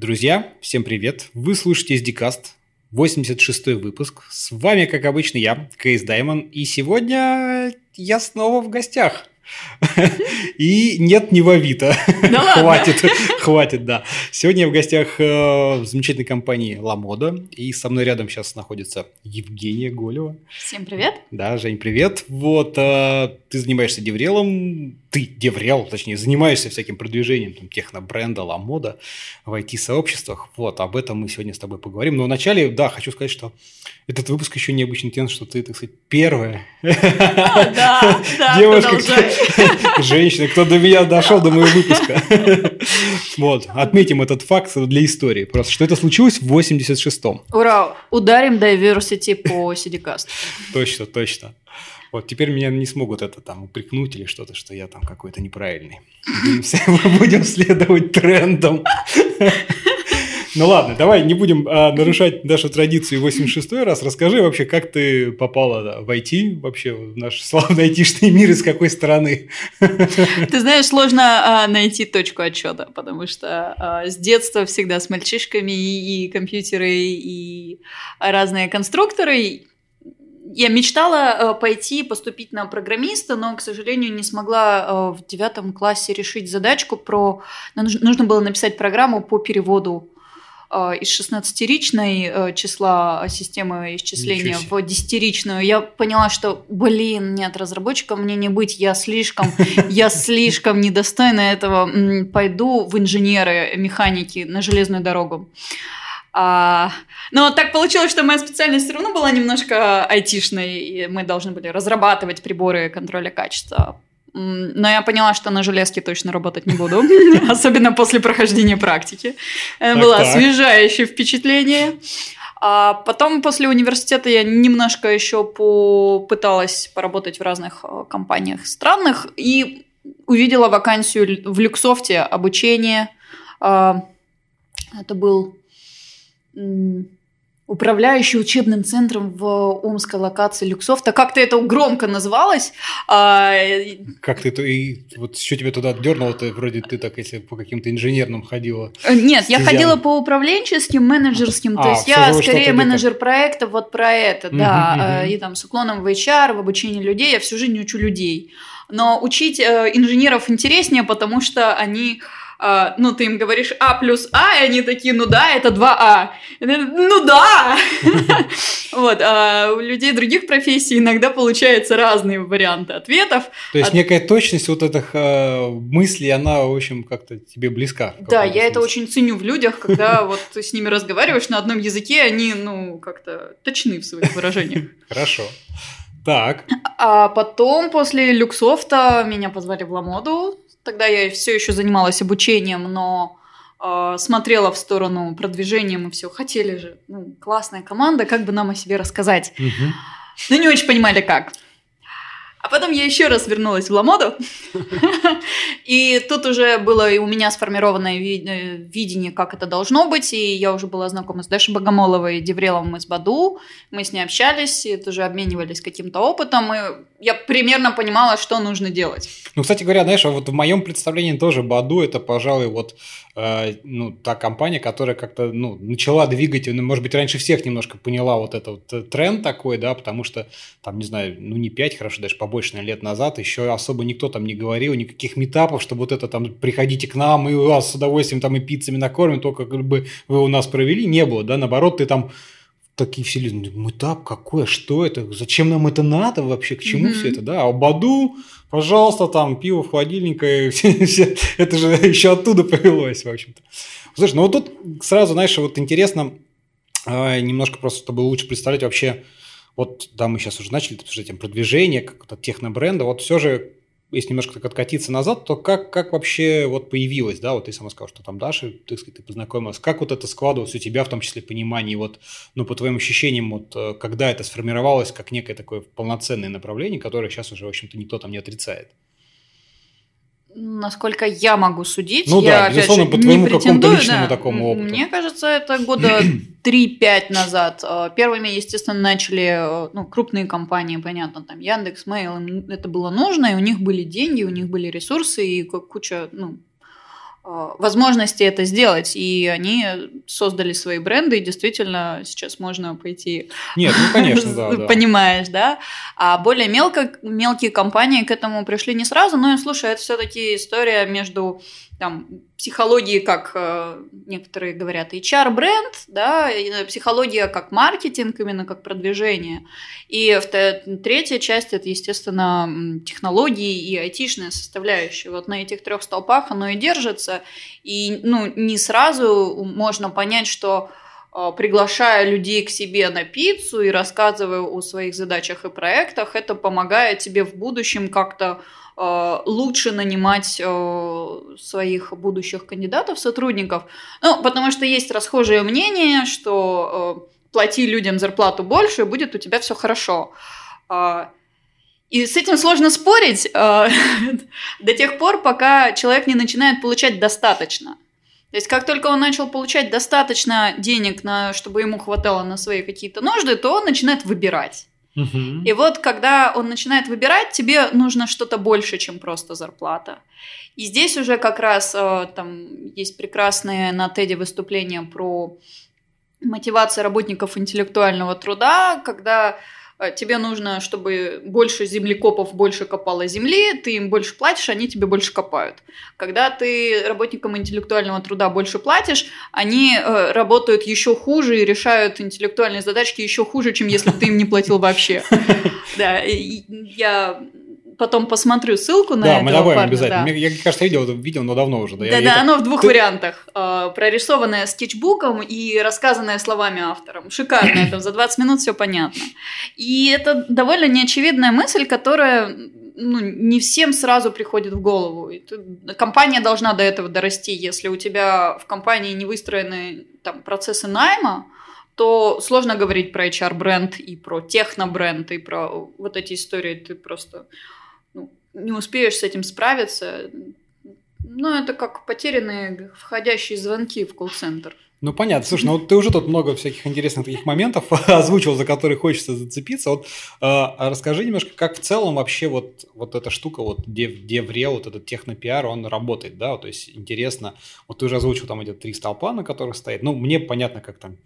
Друзья, всем привет! Вы слушаете SDCast, 86 выпуск. С вами, как обычно, я, Кейс Даймон, и сегодня я снова в гостях. И нет, не в Авито. Хватит, хватит, да. Сегодня я в гостях э, замечательной компании «Ламода», и со мной рядом сейчас находится Евгения Голева. Всем привет. Да, Жень, привет. Вот, э, ты занимаешься деврелом, ты деврел, точнее, занимаешься всяким продвижением там, технобренда, ламода в IT-сообществах. Вот, об этом мы сегодня с тобой поговорим. Но вначале, да, хочу сказать, что этот выпуск еще необычен тем, что ты, так сказать, первая да, да, девушка, женщина, кто до меня дошел до моего выпуска. Вот, отметим этот факт для истории. Просто, что это случилось в 86-м. Ура! Ударим diversity по CDCast. Точно, точно. Вот теперь меня не смогут это там упрекнуть или что-то, что я там какой-то неправильный. Мы будем следовать трендам. Ну ладно, давай не будем а, нарушать нашу традицию 86 раз. Расскажи вообще, как ты попала да, в IT, вообще в наш славный айтишный мир, и с какой стороны? Ты знаешь, сложно а, найти точку отчета, потому что а, с детства всегда с мальчишками и, и компьютеры, и разные конструкторы я мечтала э, пойти поступить на программиста, но, к сожалению, не смогла э, в девятом классе решить задачку про... Нужно было написать программу по переводу э, из 16-ричной числа системы исчисления в десятиричную. Я поняла, что, блин, нет, разработчиком мне не быть, я слишком, я слишком недостойна этого, пойду в инженеры, механики на железную дорогу. А, но так получилось, что моя специальность все равно была немножко айтишной, и мы должны были разрабатывать приборы контроля качества. Но я поняла, что на железке точно работать не буду, особенно после прохождения практики. Это было освежающее впечатление. А потом после университета я немножко еще попыталась поработать в разных э, компаниях странных и увидела вакансию в Люксофте обучение. А, это был управляющий учебным центром в омской локации Люксофта. Как-то это громко называлось. А... Как ты то и вот что тебя туда дернуло, ты вроде ты так если по каким-то инженерным ходила. Э, нет, я ходила по управленческим, менеджерским, а, то есть я скорее менеджер проекта вот про это, угу, да, угу. и там с уклоном в HR, в обучении людей, я всю жизнь учу людей. Но учить э, инженеров интереснее, потому что они а, ну, ты им говоришь А плюс А, и они такие, ну да, это 2А. Ну да! Вот, а у людей других профессий иногда получаются разные варианты ответов. То есть некая точность вот этих э, мыслей, она, в общем, как-то тебе близка. Да, я это очень ценю в людях, когда вот ты с ними разговариваешь на одном языке, они, ну, как-то точны в своих выражениях. Хорошо. Так. А потом, после Люксофта, меня позвали в Ламоду Тогда я все еще занималась обучением, но э, смотрела в сторону продвижения, мы все хотели же, ну, классная команда, как бы нам о себе рассказать. Угу. Но не очень понимали, как. А потом я еще раз вернулась в Ламоду, и тут уже было и у меня сформированное э, видение, как это должно быть, и я уже была знакома с Дашей Богомоловой, Деврелом из Баду, мы с ней общались, и тоже обменивались каким-то опытом, и я примерно понимала, что нужно делать. Ну, кстати говоря, знаешь, вот в моем представлении тоже Баду это, пожалуй, вот э, ну, та компания, которая как-то ну, начала двигать, ну, может быть, раньше всех немножко поняла вот этот вот тренд такой, да, потому что там, не знаю, ну не 5, хорошо, даже побольше наверное, лет назад еще особо никто там не говорил, никаких метапов, что вот это там приходите к нам, и вас с удовольствием там и пиццами накормим, только как бы вы у нас провели, не было, да, наоборот, ты там такие все люди, метап какой, что это, зачем нам это надо вообще, к чему mm-hmm. все это, да, а Баду, пожалуйста, там пиво в холодильнике, это же еще оттуда повелось, в общем-то. Слушай, ну вот тут сразу, знаешь, вот интересно, а, немножко просто, чтобы лучше представлять вообще, вот, да, мы сейчас уже начали обсуждать тем продвижение, как-то технобренда, вот все же, если немножко так откатиться назад, то как, как вообще вот появилось, да, вот ты сама сказал, что там Даша, ты, сказать, ты познакомилась, как вот это складывалось у тебя, в том числе, понимание, вот, ну, по твоим ощущениям, вот, э, когда это сформировалось как некое такое полноценное направление, которое сейчас уже, в общем-то, никто там не отрицает? Насколько я могу судить, ну, я, да, опять же, по твоему какому-то личному да. такому опыту. Мне кажется, это года 3-5 назад. Э, первыми, естественно, начали э, ну, крупные компании, понятно, там Яндекс, Mail, им это было нужно, и у них были деньги, у них были ресурсы и куча ну, Э, возможности это сделать, и они создали свои бренды, и действительно сейчас можно пойти... Нет, ну конечно, да. Понимаешь, да? А более мелко, мелкие компании к этому пришли не сразу, но, слушай, это все таки история между там, психологии, как э, некоторые говорят, HR-бренд, да, э, психология как маркетинг, именно как продвижение. И третья часть – это, естественно, технологии и айтишная составляющая. Вот на этих трех столпах оно и держится. И ну, не сразу можно понять, что э, приглашая людей к себе на пиццу и рассказывая о своих задачах и проектах, это помогает тебе в будущем как-то лучше нанимать э, своих будущих кандидатов, сотрудников. Ну, потому что есть расхожее мнение, что э, плати людям зарплату больше, будет у тебя все хорошо. И с этим сложно спорить до тех пор, пока человек не начинает получать достаточно. То есть, как только он начал получать достаточно денег, на, чтобы ему хватало на свои какие-то нужды, то он начинает выбирать. И вот когда он начинает выбирать, тебе нужно что-то больше, чем просто зарплата. И здесь уже как раз э, там есть прекрасные на Теди выступления про мотивацию работников интеллектуального труда, когда тебе нужно, чтобы больше землекопов больше копало земли, ты им больше платишь, они тебе больше копают. Когда ты работникам интеллектуального труда больше платишь, они э, работают еще хуже и решают интеллектуальные задачки еще хуже, чем если бы ты им не платил вообще. Да, я потом посмотрю ссылку на да, этого мы добавим парня, обязательно. Да. Я, кажется, видел это видео, но давно уже. Да, да, да оно в двух Ты... вариантах. Э, прорисованное скетчбуком и рассказанное словами автором. Шикарно это, за 20 минут все понятно. И это довольно неочевидная мысль, которая ну, не всем сразу приходит в голову. Ты, компания должна до этого дорасти. Если у тебя в компании не выстроены там, процессы найма, то сложно говорить про HR-бренд и про техно-бренд и про вот эти истории. Ты просто не успеешь с этим справиться. Ну, это как потерянные входящие звонки в колл-центр. Ну, понятно. Слушай, ну вот ты уже тут много всяких интересных таких моментов озвучил, за которые хочется зацепиться. Вот э, расскажи немножко, как в целом вообще вот, вот эта штука, вот DevRel, вот этот технопиар, он работает, да? То есть интересно, вот ты уже озвучил там эти три столпа, на которых стоит. Ну, мне понятно, как там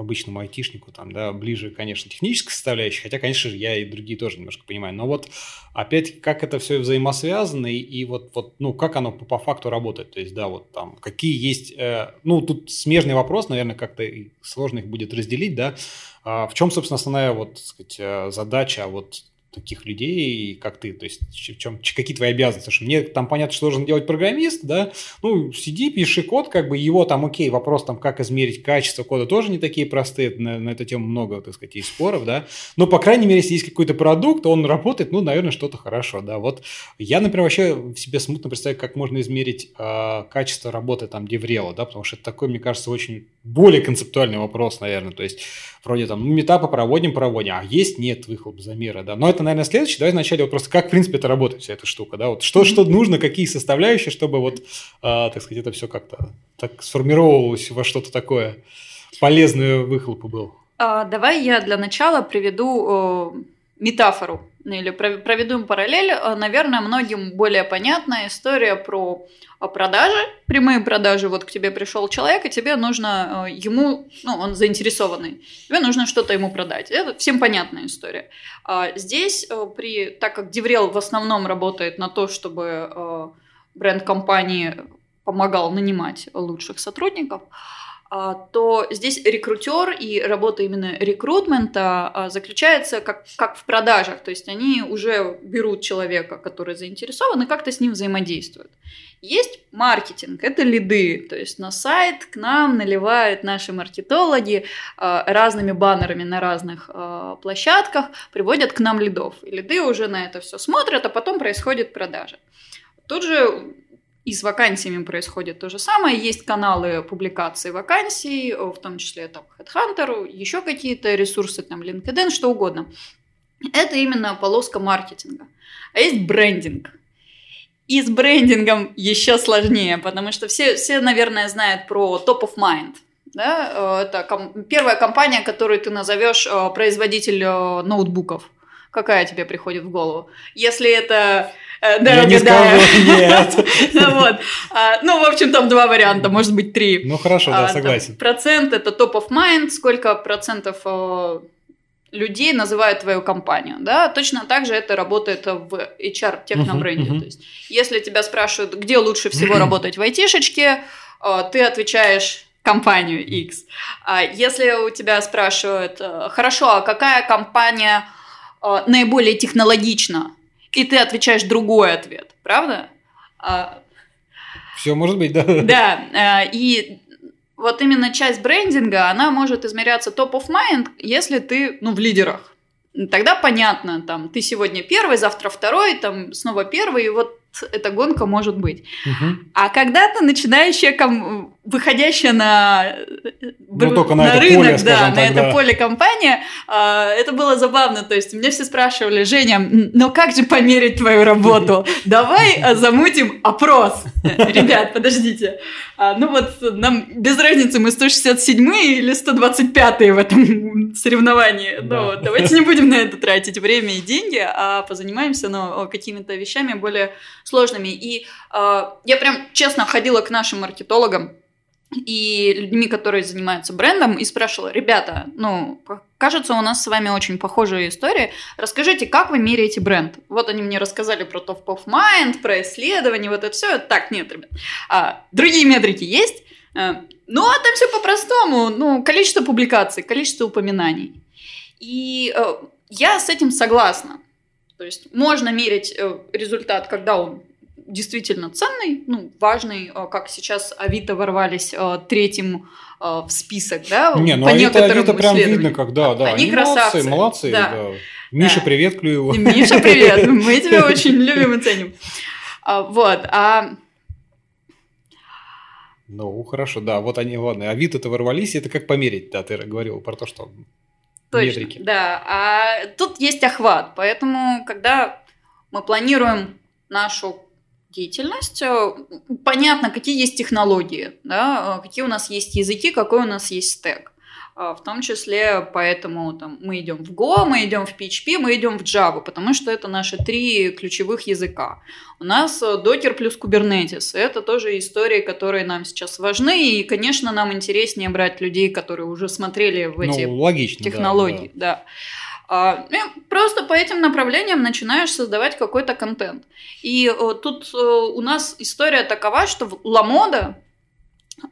обычному айтишнику, там, да, ближе, конечно, техническая составляющая, хотя, конечно же, я и другие тоже немножко понимаю. Но вот опять как это все взаимосвязано и, и вот, вот, ну, как оно по, по факту работает. То есть, да, вот там, какие есть, э, ну, тут смежный вопрос, наверное, как-то сложно их будет разделить, да. А в чем, собственно, основная вот, так сказать, э, задача вот таких людей, как ты, то есть в чем, какие твои обязанности, потому что мне там понятно, что должен делать программист, да, ну, сиди, пиши код, как бы его там, окей, вопрос там, как измерить качество кода, тоже не такие простые, на, на эту тему много, так сказать, и споров, да, но, по крайней мере, если есть какой-то продукт, он работает, ну, наверное, что-то хорошо, да, вот я, например, вообще в себе смутно представляю, как можно измерить э, качество работы там Деврела, да, потому что это такой, мне кажется, очень более концептуальный вопрос, наверное, то есть вроде там, ну, метапы проводим, проводим, а есть, нет выхлоп замера, да, но это это, наверное, следующее. Давай вначале вот просто как, в принципе, это работает, вся эта штука, да, вот что, что нужно, какие составляющие, чтобы вот, а, так сказать, это все как-то так сформировалось во что-то такое полезное выхлопу был. А, давай я для начала приведу э, метафору или проведу параллель. Э, наверное, многим более понятная история про а продажи, прямые продажи, вот к тебе пришел человек, и тебе нужно э, ему, ну, он заинтересованный, тебе нужно что-то ему продать. Это всем понятная история. А здесь, э, при, так как Деврел в основном работает на то, чтобы э, бренд компании помогал нанимать лучших сотрудников, то здесь рекрутер и работа именно рекрутмента а, заключается как, как в продажах. То есть они уже берут человека, который заинтересован, и как-то с ним взаимодействуют. Есть маркетинг, это лиды. То есть на сайт к нам наливают наши маркетологи а, разными баннерами на разных площадках, приводят к нам лидов. И лиды уже на это все смотрят, а потом происходит продажа. Тут же и с вакансиями происходит то же самое. Есть каналы публикации вакансий, в том числе там Headhunter, еще какие-то ресурсы, там LinkedIn, что угодно. Это именно полоска маркетинга. А есть брендинг. И с брендингом еще сложнее, потому что все, все наверное, знают про Top of Mind. Да? Это ком- первая компания, которую ты назовешь э, производитель э, ноутбуков. Какая тебе приходит в голову? Если это Я не скажу, нет. Вот. А, Ну, в общем, там два варианта, может быть, три. Ну хорошо, А, да, там согласен. Процент это top of mind, сколько процентов э, людей называют твою компанию, да, точно так же это работает в HR технобренде, Мгм, мгм. то есть если тебя спрашивают, где лучше всего работать в айтишечке, э, ты отвечаешь компанию X. А если у тебя спрашивают, э, хорошо, а какая компания э, наиболее технологична, и ты отвечаешь другой ответ, правда? А, Все может быть, да. да, э, и вот именно часть брендинга, она может измеряться top of mind, если ты, ну, в лидерах. Тогда понятно, там, ты сегодня первый, завтра второй, там, снова первый, и вот эта гонка может быть. Мгм. А когда-то начинающая, ком- выходящая на, э, Ну, только на это рынок, поле, да, скажем на так, это да. поле компания, а, это было забавно. То есть мне все спрашивали, Женя, ну как же померить твою работу? Давай а, замутим опрос. Э, Ребят, подождите. А, Ну вот нам без разницы, мы 167 или 125 в этом соревновании. Да. Ну, давайте не будем на это тратить время и деньги, а позанимаемся ну, какими-то вещами более сложными. И э, я прям честно ходила к нашим маркетологам и людьми, которые занимаются брендом, и спрашивала, ребята, ну, кажется, у нас с вами очень похожая история. Расскажите, как вы меряете бренд? Вот они мне рассказали про Top of Mind, про исследования, вот это все. Так, нет, ребят. А, другие метрики есть. Ну, а там все по-простому. Ну, количество публикаций, количество упоминаний. И э, я с этим согласна. То есть можно мерить э, результат, когда он действительно ценный, ну, важный, э, как сейчас Авито ворвались э, третьим в список, да, Не, ну по Авито, некоторым Авито прям видно, исследованиям. когда, да. Они молодцы, красавцы. молодцы, Да. да. Миша, Да. привет, Клюева. Миша, привет, мы тебя очень любим и ценим. А, Вот, а Ну, хорошо, да, вот они, ладно, Авито-то ворвались, это как померить, да, ты говорил про то, что Точно, метрики. да. А тут есть охват, поэтому, когда мы планируем нашу деятельность, э, понятно, какие есть технологии, да, э, какие у нас есть языки, какой у нас есть стек. А, В том числе, поэтому там, мы идем в Go, мы идем в PHP, мы идем в Java, потому что это наши три ключевых языка. У нас э, Docker плюс Kubernetes. Это тоже истории, которые нам сейчас важны. И, конечно, нам интереснее брать людей, которые уже смотрели в эти ну, логично, да, технологий, да. А, и просто по этим направлениям начинаешь создавать какой-то контент. И э, тут э, у нас история такова, что Ламода,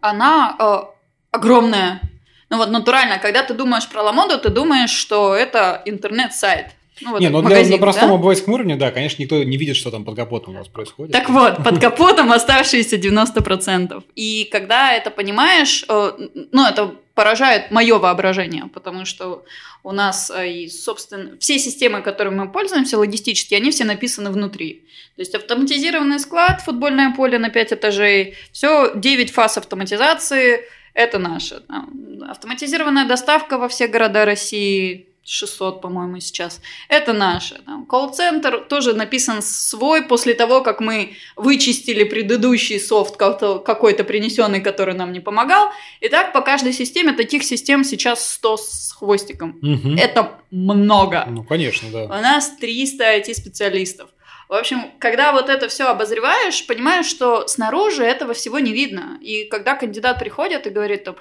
она огромная. Ну вот натурально, когда ты думаешь про Ламоду, ты думаешь, что это интернет-сайт. Ну, вот Не, ну для, магазин, на простом да? обывательском уровне, да, конечно, никто не видит, что там под капотом у вас происходит. Так вот, под капотом оставшиеся 90%. И когда это понимаешь, э, ну, это поражает мое воображение, потому что у нас э, и, собственно, все системы, которыми мы пользуемся логистические, они все написаны внутри. То есть автоматизированный склад, футбольное поле на 5 этажей, все 9 фаз автоматизации, это наше. Там, Автоматизированная доставка во все города России, 600, по-моему, сейчас. Это наше. Там, колл-центр тоже написан свой после того, как мы вычистили предыдущий софт какой-то принесенный, который нам не помогал. И так по каждой системе, таких систем сейчас 100 с хвостиком. Мгм. Это много. Ну, конечно, У да. нас 300 IT-специалистов. В общем, когда вот это все обозреваешь, понимаешь, что снаружи этого всего не видно. И когда кандидат приходит и говорит там,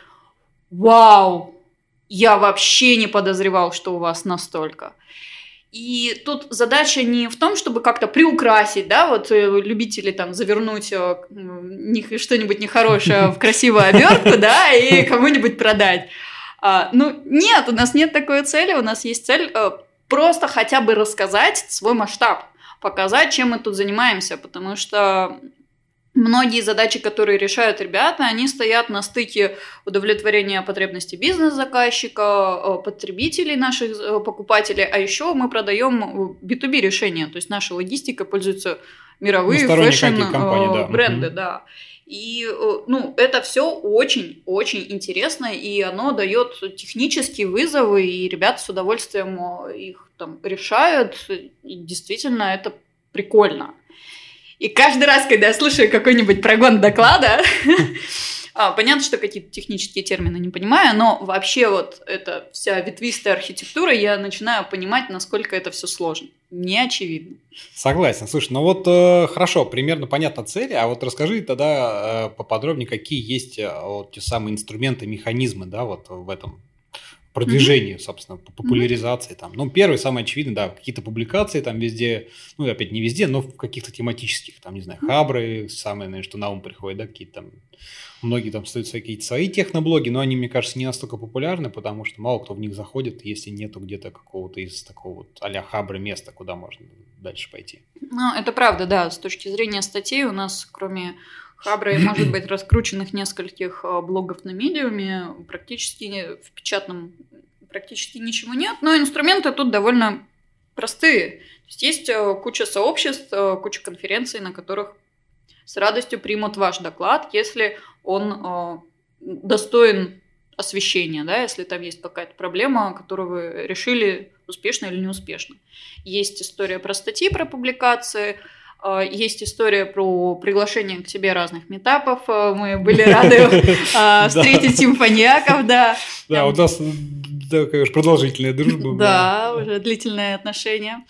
вау, я вообще не подозревал, что у вас настолько. И тут задача не в том, чтобы как-то приукрасить, да, вот э, любители там завернуть э, что-нибудь нехорошее в красивую обертку, да, и кому-нибудь продать. А, ну, нет, у нас нет такой цели, у нас есть цель э, просто хотя бы рассказать свой масштаб, показать, чем мы тут занимаемся, потому что многие задачи, которые решают ребята, они стоят на стыке удовлетворения потребностей бизнес-заказчика, э, потребителей наших э, покупателей, а еще мы продаем B2B решения, то есть наша логистика пользуется мировые сторонние fashion какие компании, да. э, да. И, э, ну, это все очень-очень интересно, и оно дает технические вызовы, и ребята с удовольствием э, их там решают, и действительно это прикольно. И каждый раз, когда я слушаю какой-нибудь прогон доклада, А, понятно, что какие-то технические термины не понимаю, но вообще вот эта вся ветвистая архитектура, я начинаю понимать, насколько это все сложно. Не очевидно. Согласен. Слушай, ну вот э, хорошо, примерно понятно цели, а вот расскажи тогда э, поподробнее, какие есть э, вот те самые инструменты, механизмы, да, вот в этом продвижению, mm-hmm. собственно, популяризации mm-hmm. там. Ну, первый, самый очевидный, да, какие-то публикации там везде, ну, опять не везде, но в каких-то тематических, там, не знаю, хабры, самое, наверное, что на ум приходит, да, какие-то там, многие там стоят какие-то свои техноблоги, но они, мне кажется, не настолько популярны, потому что мало кто в них заходит, если нету где-то какого-то из такого вот а-ля хабры места, куда можно дальше пойти. Ну, это правда, да, с точки зрения статей у нас, кроме Хабра может быть раскрученных нескольких а, блогов на медиуме, практически в печатном практически ничего нет, но инструменты тут довольно простые. То есть, есть а, куча сообществ, а, куча конференций, на которых с радостью примут ваш доклад, если он достоин освещения, да, если там есть какая-то проблема, которую вы решили успешно или неуспешно. Есть история про статьи, про публикации – есть история про приглашение к себе разных метапов. А, мы были рады а, встретить симфониаков, да. Да, у нас уж продолжительная дружба. Да, уже длительные отношения.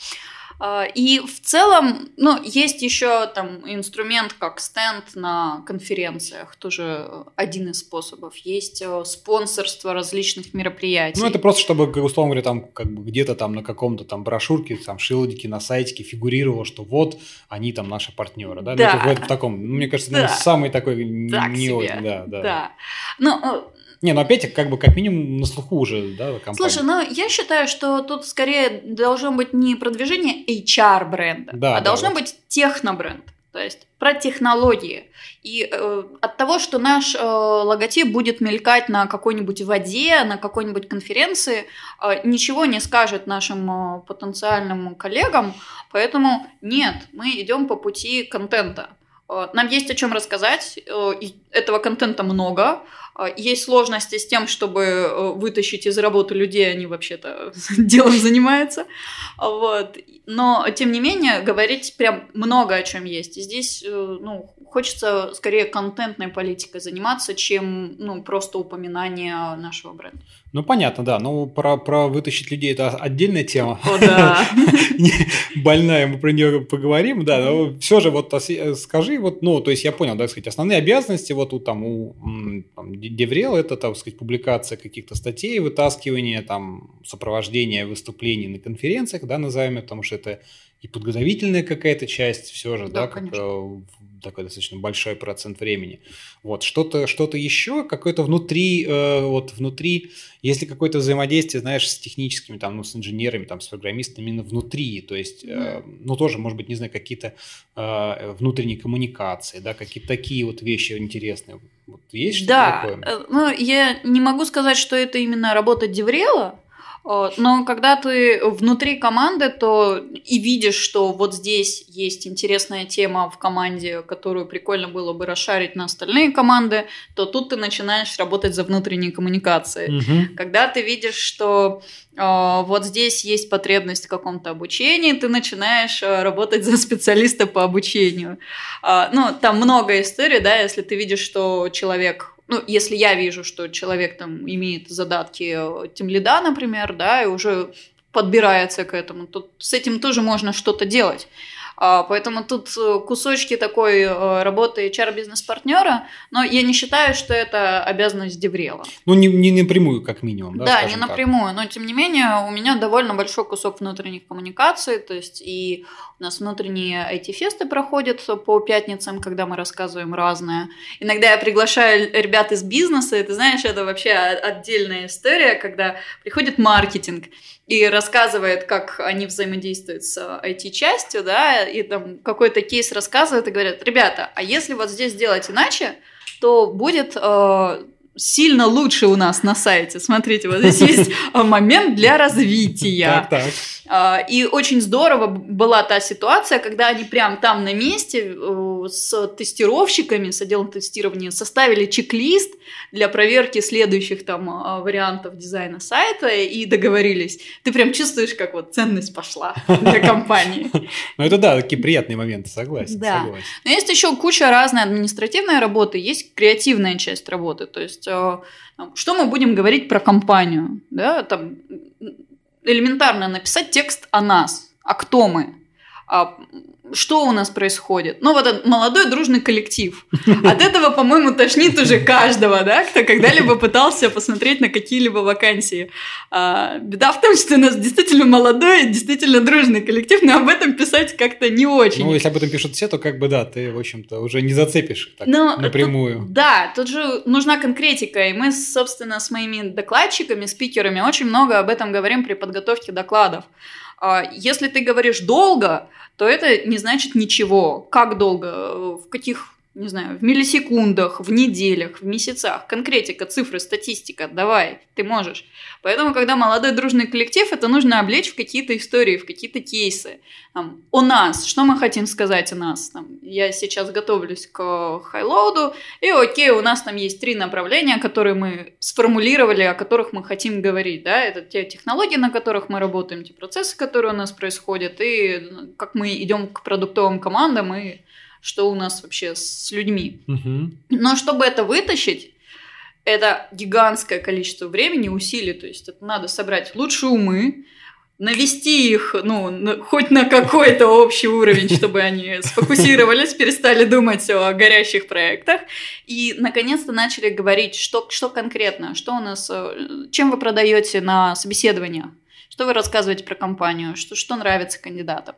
А, и в целом, ну, есть еще там инструмент как стенд на конференциях, тоже один из способов. Есть э, спонсорство различных мероприятий. Ну, это просто, чтобы, условно говоря, там как бы где-то там на каком-то там брошюрке, там шилдике на сайтике фигурировало, что вот они там наши партнеры, да? Да. Ну, это в таком, ну, мне кажется, да. самый такой так не себе. да, да. Да. Ну, э, не, ну опять как бы как минимум на слуху уже, да, компания. Слушай, ну я считаю, что тут скорее должно быть не продвижение HR бренда, да, а да, должно вот. быть технобренд. То есть про технологии. И э, от того, что наш э, логотип будет мелькать на какой-нибудь воде, на какой-нибудь конференции, э, ничего не скажет нашим э, потенциальным коллегам. Поэтому нет, мы идем по пути контента. Э, нам есть о чем рассказать, э, этого контента много. Э, есть сложности с тем, чтобы вытащить из работы людей, они вообще-то делом занимаются. Вот. Но, тем не менее, говорить прям много о чем есть. И здесь ну, хочется скорее контентной политикой заниматься, чем ну, просто упоминание нашего бренда. Ну, понятно, да. Ну, про, про вытащить людей – это отдельная тема. О, да. Больная, мы про нее поговорим, да. Но все же вот скажи, вот, ну, то есть я понял, да, сказать, основные обязанности вот у, там, у там, Деврел – это, так сказать, публикация каких-то статей, вытаскивание, там, сопровождение выступлений на конференциях, да, назовем, потому что это и подготовительная какая-то часть все же, да, да как э, такой достаточно большой процент времени. Вот, что-то что еще, какое-то внутри, э, вот внутри, если какое-то взаимодействие, знаешь, с техническими, там, ну, с инженерами, там, с программистами именно внутри, то есть, э, ну, тоже, может быть, не знаю, какие-то э, внутренние коммуникации, да, какие-то такие вот вещи интересные. Вот есть что-то да. такое? Да, э, ну, я не могу сказать, что это именно работа Деврела, но когда ты внутри команды, то и видишь, что вот здесь есть интересная тема в команде, которую прикольно было бы расшарить на остальные команды, то тут ты начинаешь работать за внутренней коммуникацией. Угу. Когда ты видишь, что э, вот здесь есть потребность в каком-то обучении, ты начинаешь э, работать за специалиста по обучению. Э, ну, там много историй, да, если ты видишь, что человек ну, если я вижу, что человек там имеет задатки э, тем лида, например, да, и уже подбирается к этому, то с этим тоже можно что-то делать. А, поэтому тут э, кусочки такой э, работы HR-бизнес-партнера, но я не считаю, что это обязанность Деврела. Ну, не, не напрямую, как минимум. Да, да не напрямую, так. но тем не менее у меня довольно большой кусок внутренних коммуникаций, то есть и у нас внутренние IT-фесты проходят по пятницам, когда мы рассказываем разное. Иногда я приглашаю ребят из бизнеса, и ты знаешь, это вообще отдельная история, когда приходит маркетинг, и рассказывает, как они взаимодействуют с IT-частью, да, и там какой-то кейс рассказывает и говорят, ребята, а если вот здесь сделать иначе, то будет э, сильно лучше у нас на сайте. Смотрите, вот здесь есть момент для развития. Так, так. А, и очень здорово была та ситуация, когда они прям там на месте э, с тестировщиками, с отделом тестирования составили чек-лист для проверки следующих там а, вариантов дизайна сайта и договорились. Ты прям чувствуешь, как вот ценность пошла для компании. Ну это да, такие приятные моменты, согласен. Да. Но есть еще куча разной административной работы, есть креативная часть работы. То есть что мы будем говорить про компанию? Да, там элементарно написать текст о нас, а кто мы, а что у нас происходит. Ну, вот этот молодой дружный коллектив. От этого, по-моему, тошнит уже каждого, да, кто когда-либо пытался посмотреть на какие-либо вакансии. А, беда в том, что у нас действительно молодой, действительно дружный коллектив, но об этом писать как-то не очень. Ну, если об этом пишут все, то как бы да, ты, в общем-то, уже не зацепишь так но напрямую. Тут, да, тут же нужна конкретика, и мы, собственно, с моими докладчиками, спикерами очень много об этом говорим при подготовке докладов. А, если ты говоришь долго, то это не значит ничего. Как долго, в каких не знаю, в миллисекундах, в неделях, в месяцах. Конкретика, цифры, статистика, давай, ты можешь. Поэтому, когда молодой дружный коллектив, это нужно облечь в какие-то истории, в какие-то кейсы. Там, о нас, что мы хотим сказать о нас. Там, я сейчас готовлюсь к хайлоуду, и окей, у нас там есть три направления, которые мы сформулировали, о которых мы хотим говорить. Да? Это те технологии, на которых мы работаем, те процессы, которые у нас происходят, и ну, как мы идем к продуктовым командам, и что у нас вообще с людьми. Угу. Но чтобы это вытащить, это гигантское количество времени, усилий. То есть это надо собрать лучшие умы, навести их, ну, на, хоть на какой-то общий уровень, чтобы они сфокусировались, перестали думать о горящих проектах и, наконец-то, начали говорить, что, что конкретно, что у нас, э, чем вы продаете на собеседованиях что вы рассказываете про компанию, что, что нравится кандидатам.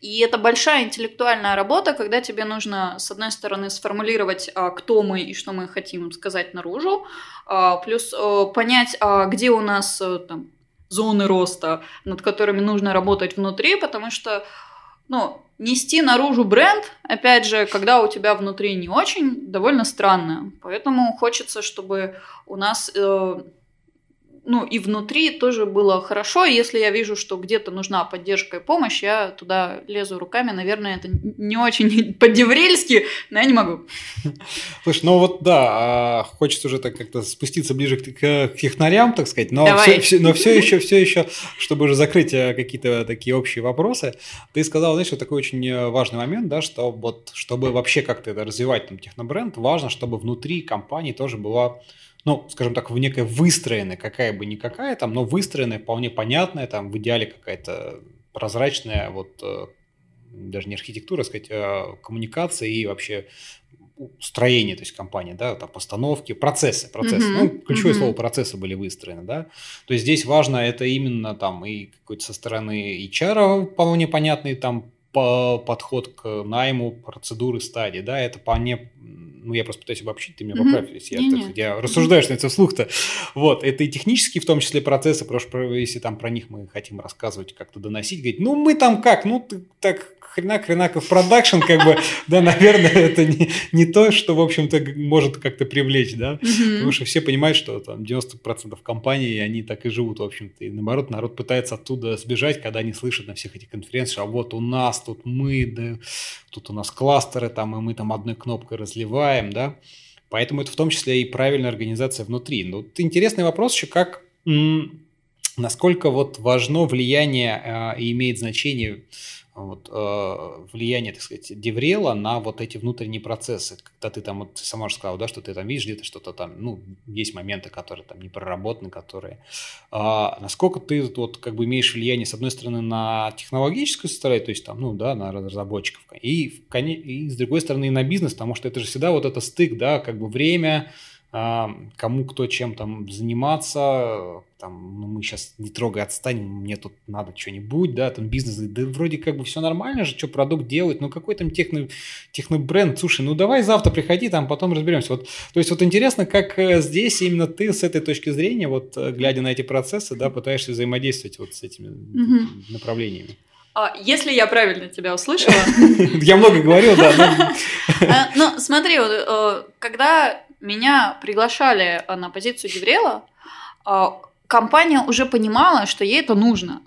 И это большая интеллектуальная работа, когда тебе нужно, с одной стороны, сформулировать, а, кто мы и что мы хотим сказать наружу, а, плюс а, понять, где у нас там, зоны роста, над которыми нужно работать внутри, потому что ну, нести наружу бренд, опять же, когда у тебя внутри не очень, довольно странно. Поэтому хочется, чтобы у нас э, ну и внутри тоже было хорошо. Если я вижу, что где-то нужна поддержка и помощь, я туда лезу руками. Наверное, это не очень по-деврельски, но я не могу. Слушай, ну вот да, а хочется уже так как-то спуститься ближе к, к технарям, так сказать, но все, все, но все еще, все еще, чтобы уже закрыть э, какие-то такие общие вопросы, ты сказал, знаешь, вот такой очень э, важный момент, да, что вот чтобы вообще как-то это развивать там технобренд, важно, чтобы внутри компании тоже была ну, скажем так, в некой выстроенной, какая бы никакая там, но выстроенная, вполне понятная, там, в идеале какая-то прозрачная, вот, э, даже не архитектура, а сказать, а коммуникация и вообще строение, то есть компании, да, там постановки, процессы, процессы. Uh-huh, ну, ключевое uh-huh. слово процессы были выстроены, да. То есть здесь важно это именно там и какой-то со стороны HR вполне понятный там по подход к найму, процедуры, стадии, да, это вполне ну, я просто пытаюсь обобщить, ты меня поправь, если я, так, я рассуждаешь на это вслух-то. Вот, это и технические, в том числе, процессы, потому что если там про них мы хотим рассказывать, как-то доносить, говорить, ну, мы там как, ну, ты так хренак, хренаков продакшн, как бы, да, наверное, это не, не то, что, в общем-то, может как-то привлечь, да, потому что все понимают, что там 90% компаний, они так и живут, в общем-то, и наоборот, народ пытается оттуда сбежать, когда они слышат на всех этих конференциях, а вот у нас тут мы, да, тут у нас кластеры, там, и мы там одной кнопкой разливаем, да, поэтому это в том числе и правильная организация внутри. Но вот интересный вопрос еще, как насколько вот важно влияние э, и имеет значение вот, э, влияние, так сказать, Деврела на вот эти внутренние процессы. Когда ты там, вот ты сама же сказала, да, что ты там видишь где-то что-то там, ну, есть моменты, которые там не проработаны, которые... А, насколько ты вот как бы имеешь влияние, с одной стороны, на технологическую составляющую, то есть там, ну, да, на разработчиков, и, и с другой стороны, на бизнес, потому что это же всегда вот это стык, да, как бы время, кому кто чем там заниматься, там, ну, мы сейчас не трогай, отстань, мне тут надо что-нибудь, да, там бизнес, да вроде как бы все нормально же, что продукт делает, ну какой там техно, технобренд, слушай, ну давай завтра приходи, там потом разберемся. Вот, то есть вот интересно, как э, здесь именно ты с этой точки зрения, вот э, глядя на эти процессы, да, пытаешься взаимодействовать вот с этими угу. направлениями. А, если я правильно тебя услышала... Я много говорил, да. А, ну, смотри, когда меня приглашали на позицию Деврела, компания уже понимала, что ей это нужно.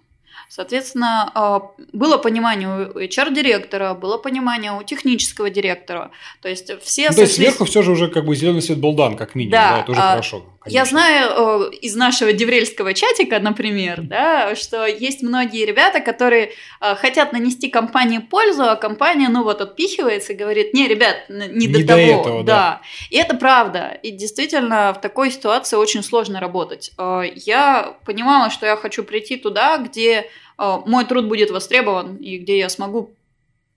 Соответственно, а, было понимание у HR-директора, было понимание у технического директора. То есть все ну, То есть сверху все же уже как бы зеленый свет был дан, как минимум. Да, да это уже а, хорошо. Конечно. Я знаю из нашего деврельского чатика, например, да, что есть многие ребята, которые а, хотят нанести компании пользу, а компания, ну вот, отпихивается и говорит, не, ребят, не, не до, до того. Этого, да. да. И это правда. И действительно, в такой ситуации очень сложно работать. Я понимала, что я хочу прийти туда, где Э, мой труд будет востребован и где я смогу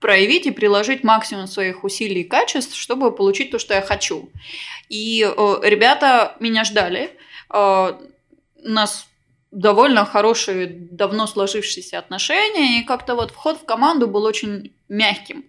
проявить и приложить максимум своих усилий и качеств, чтобы получить то, что я хочу. И э, ребята меня ждали. Э, у нас довольно хорошие, давно сложившиеся отношения, и как-то вот вход в команду был очень мягким.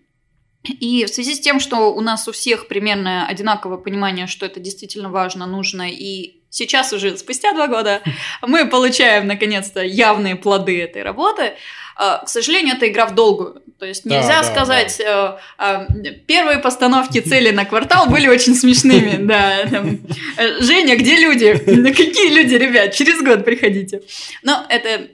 И в связи с тем, что у нас у всех примерно одинаковое понимание, что это действительно важно, нужно и Сейчас уже, спустя два года, мы получаем, наконец-то, явные плоды этой работы. А, к сожалению, это игра в долгую. То есть нельзя да, сказать, да. Э, э, первые постановки цели на квартал были очень смешными. Да, э, Женя, где люди? Какие люди, ребят? Через год приходите. Но это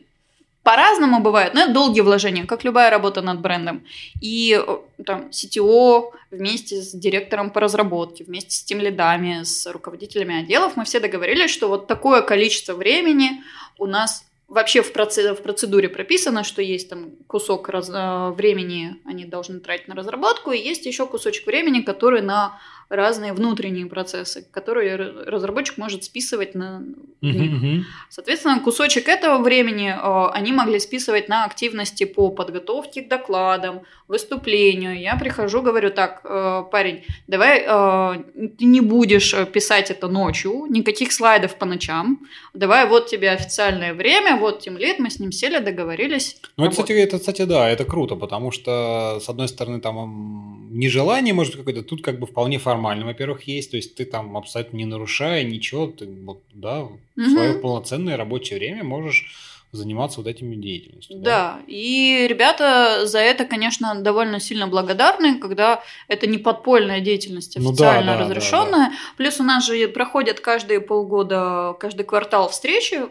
по-разному бывает, но это долгие вложения, как любая работа над брендом. И там CTO вместе с директором по разработке, вместе с тем лидами, с руководителями отделов, мы все договорились, что вот такое количество времени у нас вообще в, процедуре прописано, что есть там кусок раз, э, времени они должны тратить на разработку, и есть еще кусочек времени, который на разные внутренние процессы, которые разработчик может списывать на них. Uh-huh. Соответственно, кусочек этого времени э, они могли списывать на активности по подготовке к докладам, выступлению. Я прихожу, говорю, так, э, парень, давай э, ты не будешь писать это ночью, никаких слайдов по ночам. Давай вот тебе официальное время, вот тем лет, мы с ним сели, договорились. Ну, это, кстати, это, кстати, да, это круто, потому что, с одной стороны, там нежелание, может, какое-то, тут как бы вполне формально, во-первых, есть, то есть ты там абсолютно не нарушая ничего, ты вот, да, угу. в свое полноценное рабочее время можешь заниматься вот этими деятельностью. Да? да, и ребята за это, конечно, довольно сильно благодарны, когда это не подпольная деятельность, официально ну, да, разрешенная. Да, да. Плюс у нас же проходят каждые полгода, каждый квартал встречи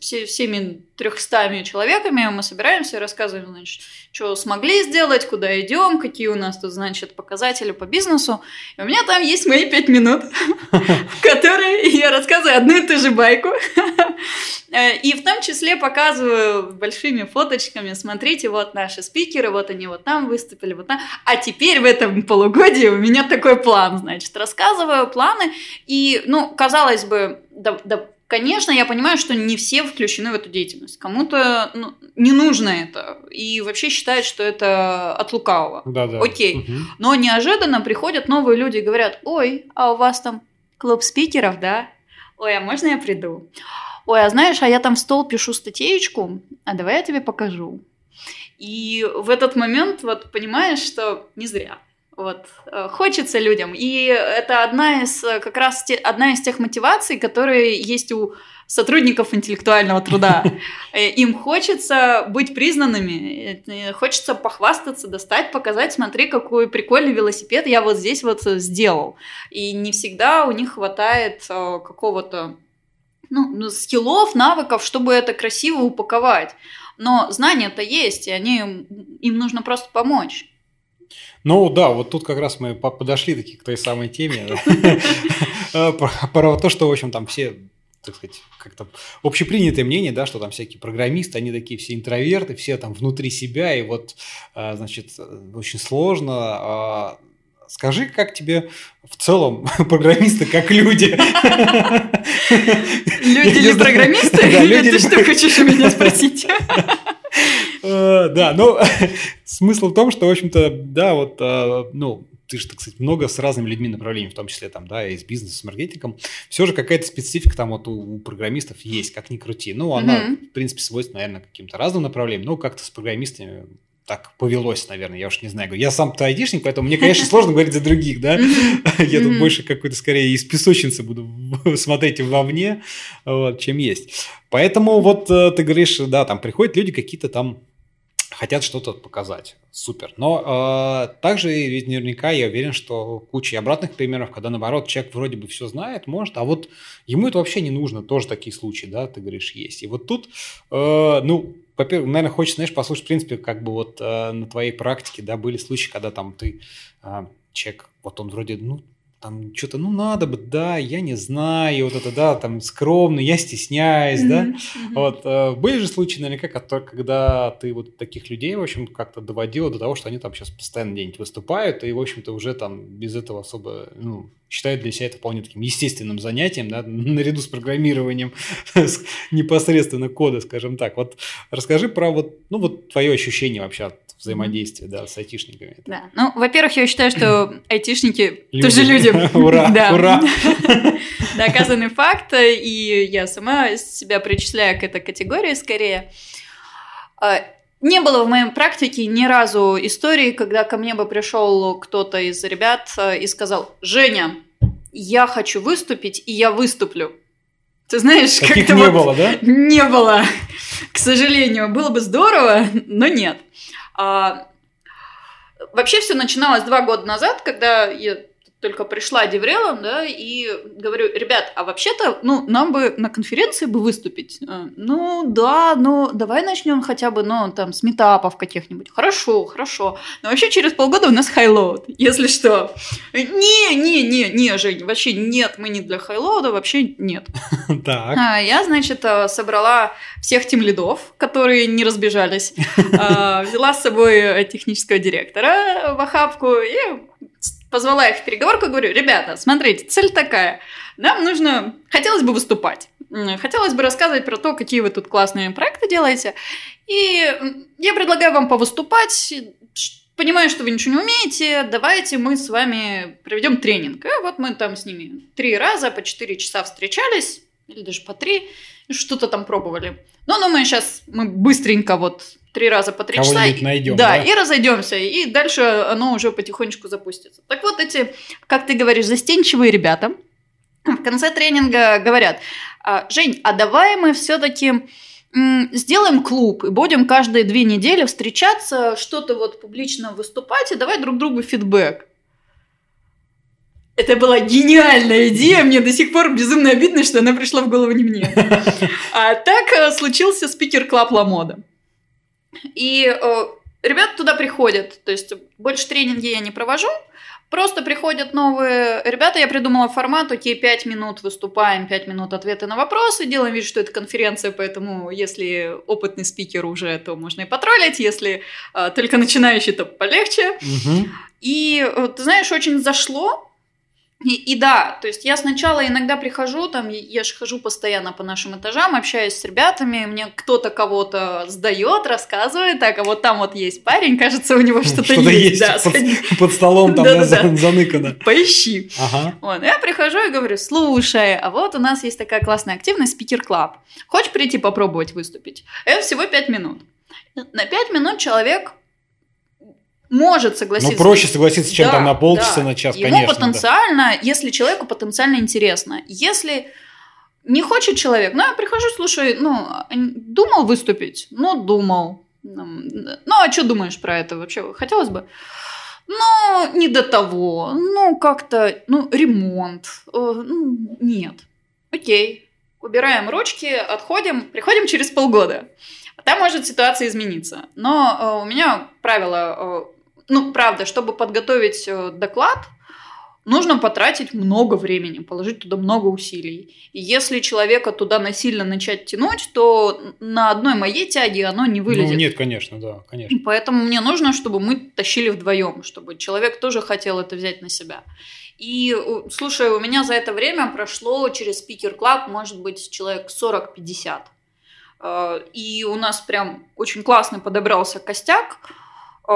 все, всеми трехстами человеками, мы собираемся и рассказываем, значит, что смогли сделать, куда идем, какие у нас тут, значит, показатели по бизнесу. И у меня там есть мои пять минут, в которые я рассказываю одну и ту же байку. И в том числе показываю большими фоточками, смотрите, вот наши спикеры, вот они вот там выступили, вот там. А теперь в этом полугодии у меня такой план, значит, рассказываю планы. И, ну, казалось бы, да, да, конечно, я понимаю, что не все включены в эту деятельность. Кому-то ну, не нужно это. И вообще считают, что это от лукавого. Да, да. Окей. Угу. Но неожиданно приходят новые люди и говорят, ой, а у вас там клуб спикеров, да? Ой, а можно я приду? ой, а знаешь, а я там в стол пишу статейку, а давай я тебе покажу. И в этот момент вот понимаешь, что не зря. Вот, э, хочется людям. И это одна из, э, как раз те, одна из тех мотиваций, которые есть у сотрудников интеллектуального труда. Э, им хочется быть признанными, хочется похвастаться, достать, показать, смотри, какой прикольный велосипед я вот здесь вот сделал. И не всегда у них хватает какого-то ну, ну, скиллов, навыков, чтобы это красиво упаковать. Но знания-то есть, и они, им нужно просто помочь. Ну да, вот тут как раз мы подошли таки к той самой теме э, про то, что, в общем, там все так сказать, как-то общепринятое мнение, да, что там всякие программисты, они такие все интроверты, все там внутри себя, и вот, э, значит, очень сложно а Скажи, как тебе в целом программисты как люди? Люди или программисты? Ты что хочешь у меня спросить? Э, да, ну, смысл в том, что, в общем-то, да, вот, э, ну, ты же, так сказать, много с разными людьми направлений, в том числе там, да, и с бизнесом, с маркетингом, все же какая-то специфика там вот у, у программистов есть, как ни крути. Ну, она, mm-hmm. в принципе, свойственна, наверное, каким-то разным направлениям, но как-то с программистами так повелось, наверное, я уж не знаю. Я сам-то айдишник, поэтому мне, конечно, сложно говорить за других, да. Я тут больше какой-то, скорее, из песочницы буду смотреть вовне, вот, чем есть. Поэтому вот э, ты говоришь, да, там приходят люди какие-то там хотят что-то показать. Супер. Но э, также ведь наверняка я уверен, что куча обратных примеров, когда наоборот человек вроде бы все знает, может, а вот ему это вообще не нужно. Тоже такие случаи, да, ты говоришь, есть. И вот тут, э, ну, во-первых, наверное, хочется, знаешь, послушать, в принципе, как бы вот э, на твоей практике, да, были случаи, когда там ты, э, человек, вот он вроде, ну, там что-то, ну надо бы, да, я не знаю, вот это, да, там скромно, я стесняюсь, mm-hmm. да. Mm-hmm. Вот э, были же случаи, наверняка, которые, когда ты вот таких людей, в общем, как-то доводила до того, что они там сейчас постоянно где-нибудь выступают, и, в общем-то, уже там без этого особо, ну, считают для себя это вполне таким естественным занятием, да, наряду с программированием непосредственно кода, скажем так. Вот расскажи про вот, ну, вот твое ощущение вообще от взаимодействия, да, с айтишниками. Да, ну, во-первых, я считаю, что айтишники тоже люди. Ура, ура! Доказанный факт, и я сама себя причисляю к этой категории скорее. А, не было в моей практике ни разу истории, когда ко мне бы пришел кто-то из ребят э, и сказал, Женя, я хочу выступить, и я выступлю. Ты знаешь, как-то не вот было, да? Не было. К сожалению, было бы здорово, но нет. А, вообще все начиналось два года назад, когда я только пришла DevRel-ом, да, и говорю, ребят, а вообще-то, ну, нам бы на конференции бы выступить. А, ну, да, ну, давай начнем хотя бы, ну, там, с meetup-ов каких-нибудь. Хорошо, хорошо. Но вообще через полгода у нас HighLoad, если что. Не, не, не, не, Жень, вообще нет, мы не для HighLoad-а, вообще нет. Так. А, я, значит, э, собрала всех тем лидов, которые не разбежались, а, взяла с собой технического директора в охапку и позвала их в переговорку и говорю, ребята, смотрите, цель такая. Нам нужно, хотелось бы выступать. Хотелось бы рассказывать про то, какие вы тут классные проекты делаете. И я предлагаю вам повыступать. Понимаю, что вы ничего не умеете, давайте мы с вами проведем тренинг. И вот мы там с ними три раза по четыре часа встречались, или даже по три, что-то там пробовали. Но, ну, мы сейчас, мы быстренько вот три раза по три часа. найдем, да, да, и разойдемся, и дальше оно уже потихонечку запустится. Так вот эти, как ты говоришь, застенчивые ребята в конце тренинга говорят, «А, Жень, а давай мы все-таки сделаем клуб и будем каждые две недели встречаться, что-то вот публично выступать и давай друг другу фидбэк. Это была гениальная идея, мне до сих пор безумно обидно, что она пришла в голову не мне. А так э, случился Speaker Club Lamoda. И э, ребята туда приходят, то есть больше тренинги я не провожу, Просто приходят новые ребята, я придумала формат, окей, 5 минут выступаем, 5 минут ответы на вопросы, делаем вид, что это конференция, поэтому если опытный спикер уже, то можно и потроллить, если э, только начинающий, то полегче. Угу. И, э, ты знаешь, очень зашло, и, и да, то есть я сначала иногда прихожу, там, я же хожу постоянно по нашим этажам, общаюсь с ребятами, мне кто-то кого-то сдает, рассказывает, так, а вот там вот есть парень, кажется, у него что-то, что есть. есть да, под, под столом там да, да, заныкано. Поищи. Ага. Вот, я прихожу и говорю, слушай, а вот у нас есть такая классная активность, спикер-клаб. Хочешь прийти попробовать выступить? Это всего 5 минут. На 5 минут человек может согласиться. Ну, проще согласиться, чем да, там на полчаса, да. на час, Ему конечно. потенциально, да. если человеку потенциально интересно. Если не хочет человек, ну, я прихожу, слушай, ну, думал выступить? Ну, думал. Ну, а что думаешь про это вообще? Хотелось бы? Ну, не до того. Ну, как-то, ну, ремонт. Э, ну, нет. Окей. Убираем ручки, отходим, приходим через полгода. Там может ситуация измениться. Но э, у меня правило э, ну, правда, чтобы подготовить э, доклад, нужно потратить много времени, положить туда много усилий. И если человека туда насильно начать тянуть, то на одной моей тяге оно не вылезет. Ну, нет, конечно, да, конечно. Поэтому мне нужно, чтобы мы тащили вдвоем, чтобы человек тоже хотел это взять на себя. И, слушай, у меня за это время прошло через Speaker Club, может быть, человек 40-50. Э, и у нас прям очень классный подобрался костяк –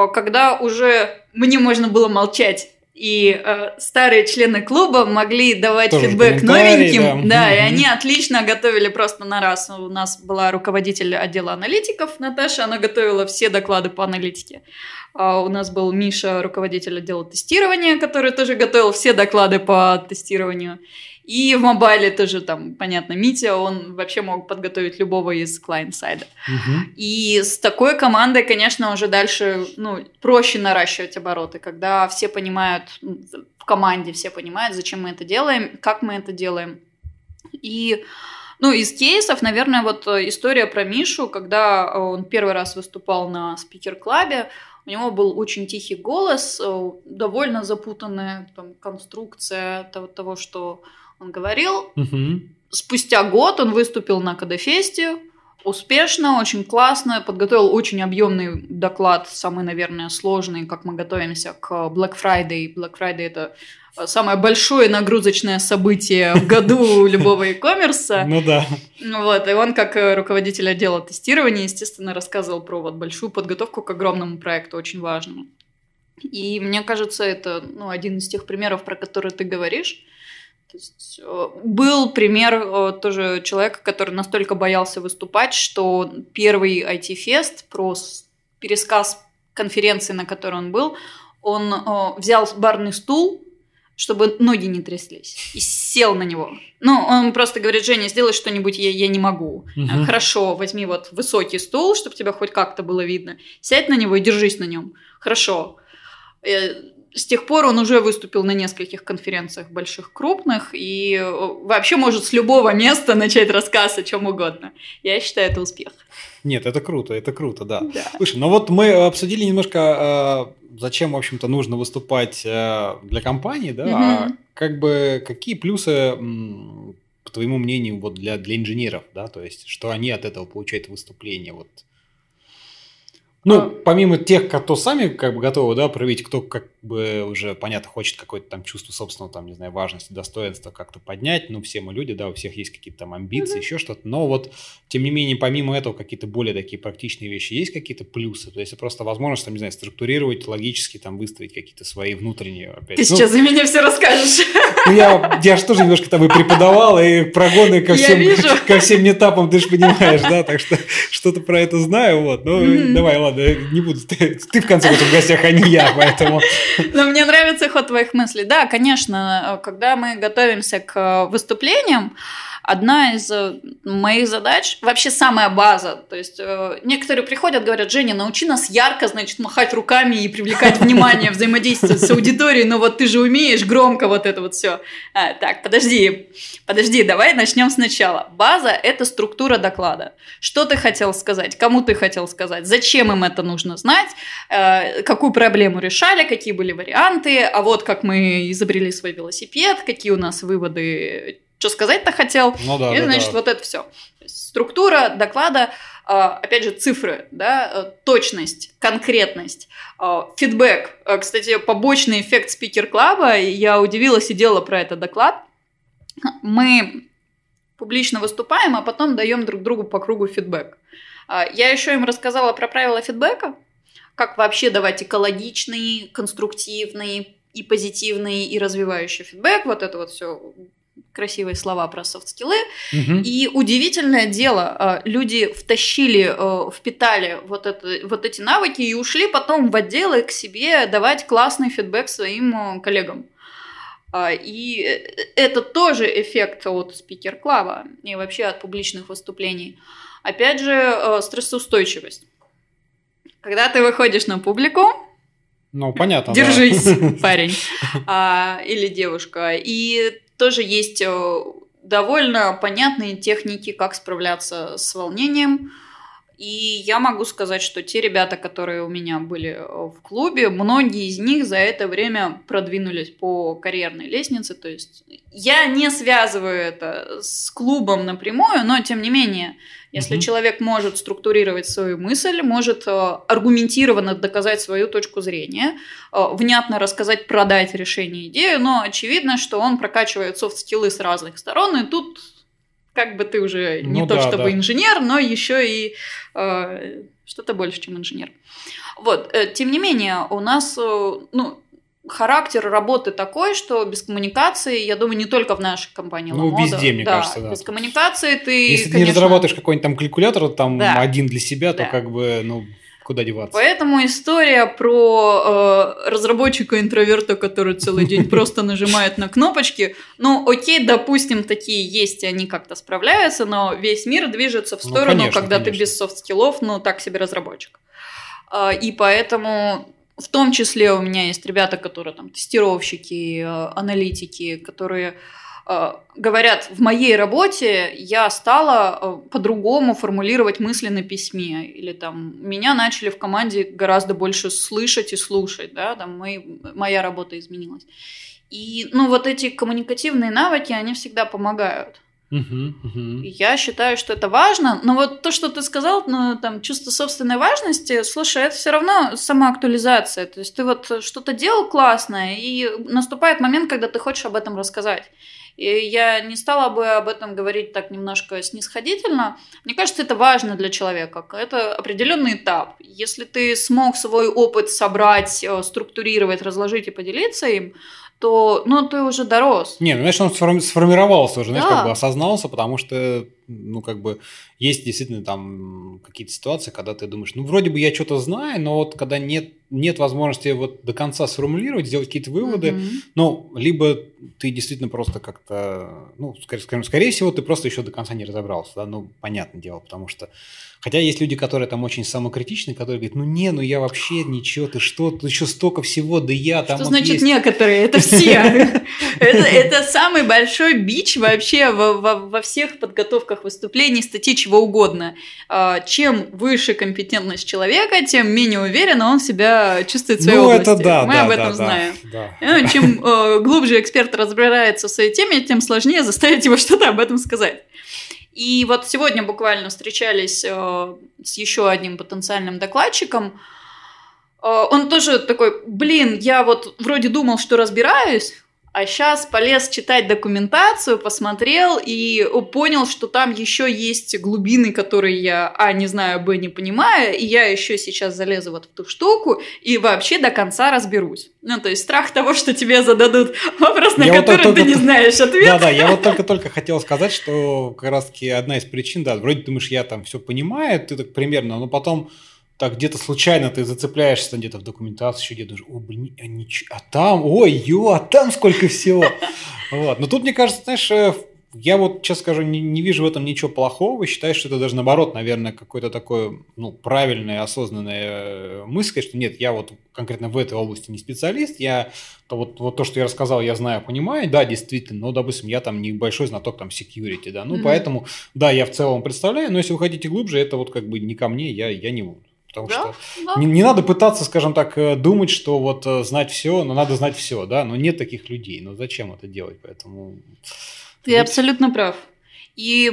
когда уже мне можно было молчать и э, старые члены клуба могли давать Тоже фидбэк новеньким, да, да и они отлично готовили просто на раз. У нас была руководитель отдела аналитиков Наташа, она готовила все доклады по аналитике. А у нас был Миша, руководитель отдела тестирования, который тоже готовил все доклады по тестированию. И в мобайле тоже там, понятно, Митя, он вообще мог подготовить любого из клиент-сайда. Мгм. И с такой командой, конечно, уже дальше ну, проще наращивать обороты, когда все понимают, ну, в команде все понимают, зачем мы это делаем, как мы это делаем. И ну, из кейсов, наверное, вот э, история про Мишу, когда э, он первый раз выступал на спикер-клабе, у него был очень тихий голос, э, довольно запутанная там, конструкция того, того, что он говорил. Мгм. Спустя год он выступил на КД-фесте, успешно, очень классно, подготовил очень объемный доклад, самый, наверное, сложный, как мы готовимся к Black Friday. Black Friday это э, самое большое нагрузочное событие в году любого e-commerce. Ну да. Вот, и он, как э, руководитель отдела тестирования, естественно, рассказывал про вот большую подготовку к огромному проекту, очень важному. И мне кажется, это ну, один из тех примеров, про которые ты говоришь. То есть, э, был пример э, тоже человека, который настолько боялся выступать, что первый IT-фест, про пересказ конференции, на которой он был, он э, взял барный стул, чтобы ноги не тряслись, и сел на него. Ну, он просто говорит, Женя, сделай что-нибудь, я, я не могу. Мгм. Хорошо, возьми вот высокий стул, чтобы тебя хоть как-то было видно. Сядь на него и держись на нем. Хорошо. С тех пор он уже выступил на нескольких конференциях больших, крупных, и э, вообще может с любого места начать рассказ о чем угодно. Я считаю, это успех. Нет, это круто, это круто, да. Да. Слушай, ну вот мы обсудили немножко, э, зачем, в общем-то, нужно выступать э, для компании, да, а Мгм. как бы какие плюсы, по твоему мнению, вот для, для инженеров, да, то есть, что они от этого получают выступление, вот. Ну, А- помимо тех, кто сами как бы готовы, да, проявить, кто как бы уже, понятно, хочет какое-то там чувство собственного, там, не знаю, важности, достоинства как-то поднять, ну, все мы люди, да, у всех есть какие-то там амбиции, Мгм. еще что-то, но вот тем не менее, помимо этого, какие-то более такие практичные вещи, есть какие-то плюсы? То есть, просто возможность, там, не знаю, структурировать, логически там выстроить какие-то свои внутренние, опять. Ты ну, сейчас за меня все расскажешь. ну, я, я же тоже немножко там и преподавал, и прогоны ко всем, ко всем этапам, ты же понимаешь, да, так что что-то про это знаю, вот. Ну, давай, ладно, не буду. Ты, ты, в конце концов в гостях, а не я, поэтому... Но мне нравится ход твоих мыслей. Да, конечно, э, когда мы готовимся к э, выступлениям, одна из э, моих задач, вообще самая база, то есть э, некоторые приходят, говорят, Женя, научи нас ярко, значит, махать руками и привлекать внимание, взаимодействовать с аудиторией, но вот ты же умеешь громко вот это вот все. так, подожди, подожди, давай начнем сначала. База – это структура доклада. Что ты хотел сказать, кому ты хотел сказать, зачем им это нужно знать, э, какую проблему решали, какие были варианты, а вот как мы изобрели свой велосипед, какие у нас выводы, что сказать-то хотел. Ну да, И, да, значит, да. вот это все. Структура доклада, э, опять же, цифры, да, э, точность, конкретность, э, фидбэк. Э, Кстати, побочный эффект спикер-клаба, я удивилась и делала про это доклад. Мы публично выступаем, а потом даем друг другу по кругу фидбэк. А, Я еще им рассказала про правила фидбэка, как вообще давать экологичный, конструктивный и позитивный и развивающий фидбэк. Вот это вот все красивые слова про софт-скиллы. Мгм. И удивительное дело, а, люди втащили, э, впитали вот, это, вот эти навыки и ушли потом в отделы к себе давать классный фидбэк своим э, коллегам. А, И э, это тоже эффект от спикер-клава и вообще от публичных выступлений. Опять же, стрессоустойчивость. Когда ты выходишь на публику, Ну, понятно, да. Держись, парень а, или девушка. И тоже есть э, довольно понятные техники, как справляться с волнением. И я могу сказать, что те ребята, которые у меня были э, в клубе, многие из них за это время продвинулись по карьерной лестнице. То есть я не связываю это с клубом напрямую, но тем не менее, если Мгм. человек может структурировать свою мысль, может э, аргументированно доказать свою точку зрения, э, внятно рассказать, продать решение, идею, но очевидно, что он прокачивает софт-скиллы с разных сторон, и тут как бы ты уже не Ну то да, чтобы да. инженер, но еще и э, что-то больше, чем инженер. Вот, э, тем не менее, у нас, э, ну, характер работы такой, что без коммуникации, я думаю, не только в нашей компании Ну, Lamoda, везде, мне да, кажется, да. Без коммуникации ты, Если ты не конечно, разработаешь какой-нибудь там калькулятор там Да. один для себя, то Да. как бы, ну, Куда деваться? Поэтому история про э, разработчика-интроверта, который целый день просто нажимает на кнопочки, ну окей, допустим, такие есть, и они как-то справляются, но весь мир движется в ну, сторону, ну, конечно, когда конечно. ты без soft skill-ов, ну так себе разработчик. Э, и поэтому в том числе у меня есть ребята, которые там тестировщики, э, аналитики, которые говорят, в моей работе я стала э, по-другому формулировать мысли на письме, или там меня начали в команде гораздо больше слышать и слушать, да, там мои, моя работа изменилась. И, ну, вот эти коммуникативные навыки, они всегда помогают. Uh-huh, uh-huh. Я считаю, что это важно. Но вот то, что ты сказал, ну, там, чувство собственной важности, слушай, это все равно самоактуализация. То есть ты вот что-то делал классное, и наступает момент, когда ты хочешь об этом рассказать. И я не стала бы об этом говорить так немножко снисходительно. Мне кажется, это важно для человека. Это определенный этап. Если ты смог свой опыт собрать, э, структурировать, разложить и поделиться им, то, ну, ты уже дорос. Не, ну, знаешь, он сформировался уже, знаешь, да. как бы осознался, потому что, ну, как бы, есть действительно там какие-то ситуации, когда ты думаешь, ну, вроде бы я что-то знаю, но вот когда нет, нет возможности вот до конца сформулировать, сделать какие-то выводы, mm-hmm. ну, либо ты действительно просто как-то, ну, скорее, скажем, скорее всего, ты просто еще до конца не разобрался, да, ну, понятное дело, потому что Хотя есть люди, которые там очень самокритичны, которые говорят, ну не, ну я вообще ничего, ты что, тут еще столько всего, да я там... Что вот значит есть... некоторые? Это все. Это самый большой бич вообще во всех подготовках выступлений, статей, чего угодно. А, чем выше компетентность человека, тем менее уверенно он себя чувствует в своей ну, области. Это да, Мы да, об этом да, знаем. Да. Ну, чем э, глубже эксперт разбирается в своей теме, тем сложнее заставить его что-то об этом сказать. И вот сегодня буквально встречались э, с еще одним потенциальным докладчиком. Э, он тоже такой, блин, я вот вроде думал, что разбираюсь, а сейчас полез читать документацию, посмотрел и понял, что там еще есть глубины, которые я, а, не знаю, б, не понимаю, и я еще сейчас залезу вот в ту штуку и вообще до конца разберусь. Ну, то есть страх того, что тебе зададут вопрос, на я который вот ты не знаешь ответ. Да-да, я вот только-только хотел сказать, что как раз-таки одна из причин, да, вроде думаешь, я там все понимаю, ты так примерно, но потом так где-то случайно ты зацепляешься где-то в документации, еще где-то, о, блин, а, ничего, а там, ой, ё, а там сколько всего. Вот. Но тут, мне кажется, знаешь, э, я вот, честно скажу, не, не вижу в этом ничего плохого. Считаю, что это даже наоборот, наверное, какое-то такое ну, правильное, осознанное э, мысль, что нет, я вот конкретно в этой области не специалист, я то вот, вот то, что я рассказал, я знаю, понимаю, да, действительно, но, допустим, я там небольшой знаток там security, да, ну, mm-hmm. поэтому, да, я в целом представляю, но если вы хотите глубже, это вот как бы не ко мне, я, я не буду. Потому да? что да. Не, не надо пытаться, скажем так, э, думать, что вот э, знать все, но надо знать все, да, но нет таких людей, но зачем это делать, поэтому... Ты Будь... абсолютно прав. И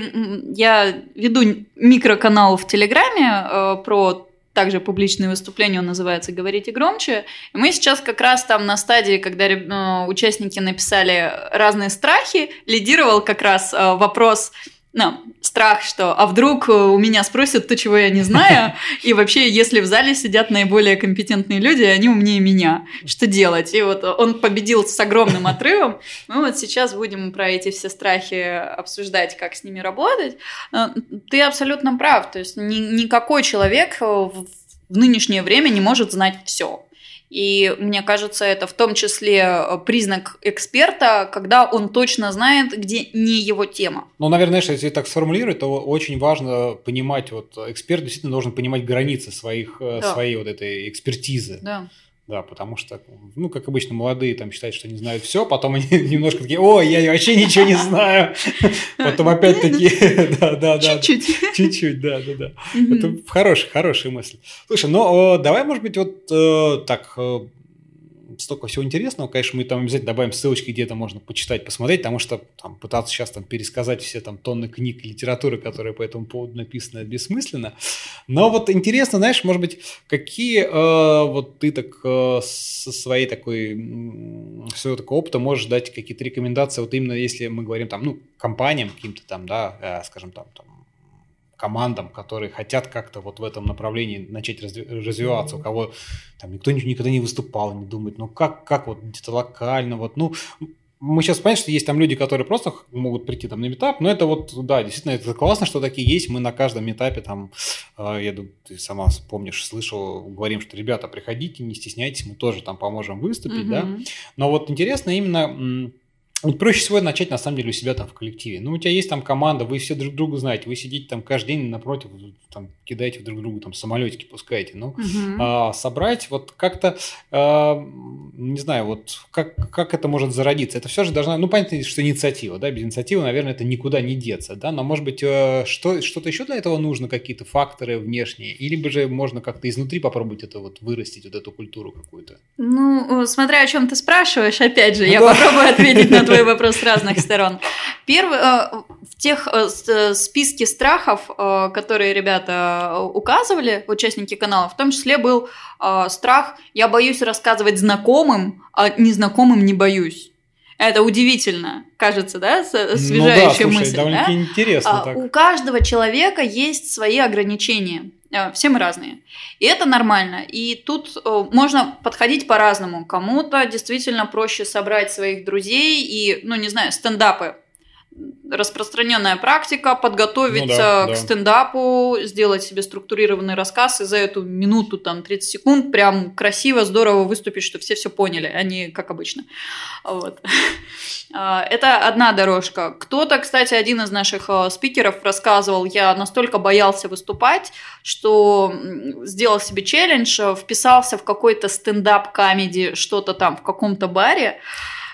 я веду микроканал в Телеграме э, про также публичные выступления, он называется «Говорите громче». И мы сейчас как раз там на стадии, когда э, участники написали разные страхи, лидировал как раз э, вопрос ну, страх, что а вдруг э, у меня спросят то, чего я не знаю, и вообще, если в зале сидят наиболее компетентные люди, они умнее меня, что делать? И вот он победил с огромным отрывом. Мы вот сейчас будем про эти все страхи обсуждать, как с ними работать. Э, ты абсолютно прав, то есть ни, никакой человек в нынешнее время не может знать все. И мне кажется, это в том числе э, признак эксперта, когда он точно знает, где не его тема. Ну, наверное, если так сформулировать, то очень важно понимать, вот эксперт действительно должен понимать границы своих, э, да. своей вот этой экспертизы. Да. Да, потому что, ну, как обычно, молодые там считают, что они знают все, потом они немножко такие, о, я вообще ничего не знаю. Потом опять такие, да, да, да. Чуть-чуть. Чуть-чуть, да, да, да. Это хорошая, хорошая мысль. Слушай, ну, давай, может быть, вот э, так э, столько всего интересного. Конечно, мы там обязательно добавим ссылочки, где это можно почитать, посмотреть, потому что там пытаться сейчас там пересказать все там тонны книг и литературы, которые по этому поводу написаны, бессмысленно. Но вот интересно, знаешь, может быть, какие э, вот ты так э, со своей такой, своего такого опыта можешь дать какие-то рекомендации, вот именно если мы говорим там, ну, компаниям каким-то там, да, э, скажем там, там командам, которые хотят как-то вот в этом направлении начать развиваться, у кого там никто никогда не выступал, не думает, ну как, как вот где-то локально, вот, ну, мы сейчас понимаем, что есть там люди, которые просто могут прийти там на метап, но это вот, да, действительно, это классно, что такие есть. Мы на каждом метапе там, э, я думаю, ты сама помнишь, слышал, говорим, что ребята, приходите, не стесняйтесь, мы тоже там поможем выступить, mm-hmm. да. Но вот интересно именно вот проще всего начать, на самом деле, у себя там в коллективе. Ну, у тебя есть там команда, вы все друг друга знаете, вы сидите там каждый день напротив, там, кидаете друг другу там самолетики пускаете. Ну, угу. а, собрать вот как-то, а, не знаю, вот как, как это может зародиться? Это все же должна, ну, понятно, что инициатива, да, без инициативы, наверное, это никуда не деться, да, но, может быть, э, что, что-то еще для этого нужно, какие-то факторы внешние, или же можно как-то изнутри попробовать это вот вырастить, вот эту культуру какую-то? Ну, смотря о чем ты спрашиваешь, опять же, я попробую ответить на твой вопрос с разных сторон. Первый, э, в тех э, э, списке страхов, которые ребята указывали, участники канала, в том числе был страх «я боюсь рассказывать знакомым, а незнакомым не боюсь». Это удивительно, кажется, да, освежающая ну да, слушай, мысль. довольно да? интересно. А, так. У каждого человека есть свои ограничения. Э, все мы разные. И это нормально. И тут э, можно подходить по-разному. Кому-то действительно проще собрать своих друзей и, ну, не знаю, стендапы распространенная практика подготовиться ну, да, к да. стендапу, сделать себе структурированный рассказ и за эту минуту, там, 30 секунд прям красиво, здорово выступить, что все все поняли, а не как обычно. Вот. А, это одна дорожка. Кто-то, кстати, один из наших а, спикеров рассказывал, я настолько боялся выступать, что сделал себе челлендж, вписался в какой-то stand-up comedy, что-то там в каком-то баре,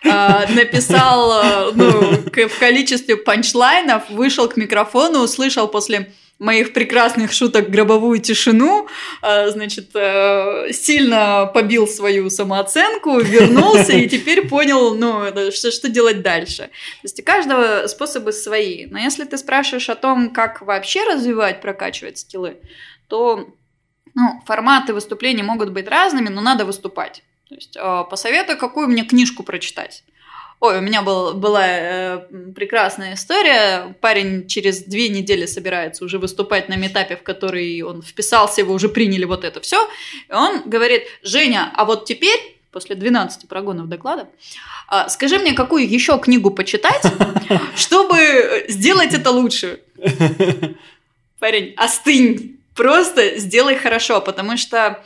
написал э, ну, в количестве панчлайнов, вышел к микрофону, услышал после моих прекрасных шуток гробовую тишину, а, значит, э, сильно побил свою самооценку, вернулся и теперь понял, ну, что, что делать дальше. То есть у каждого способы свои. Но если ты спрашиваешь о том, как вообще развивать, прокачивать скиллы, то ну, форматы выступлений могут быть разными, но надо выступать. То есть э, посоветуй, какую мне книжку прочитать. Ой, у меня был, была э, прекрасная история. Парень через две недели собирается уже выступать на метапе, в который он вписался, его уже приняли вот это все. И он говорит, Женя, а вот теперь, после 12 прогонов доклада, э, скажи мне, какую еще книгу почитать, чтобы сделать это лучше. Парень, остынь, просто сделай хорошо, потому что а,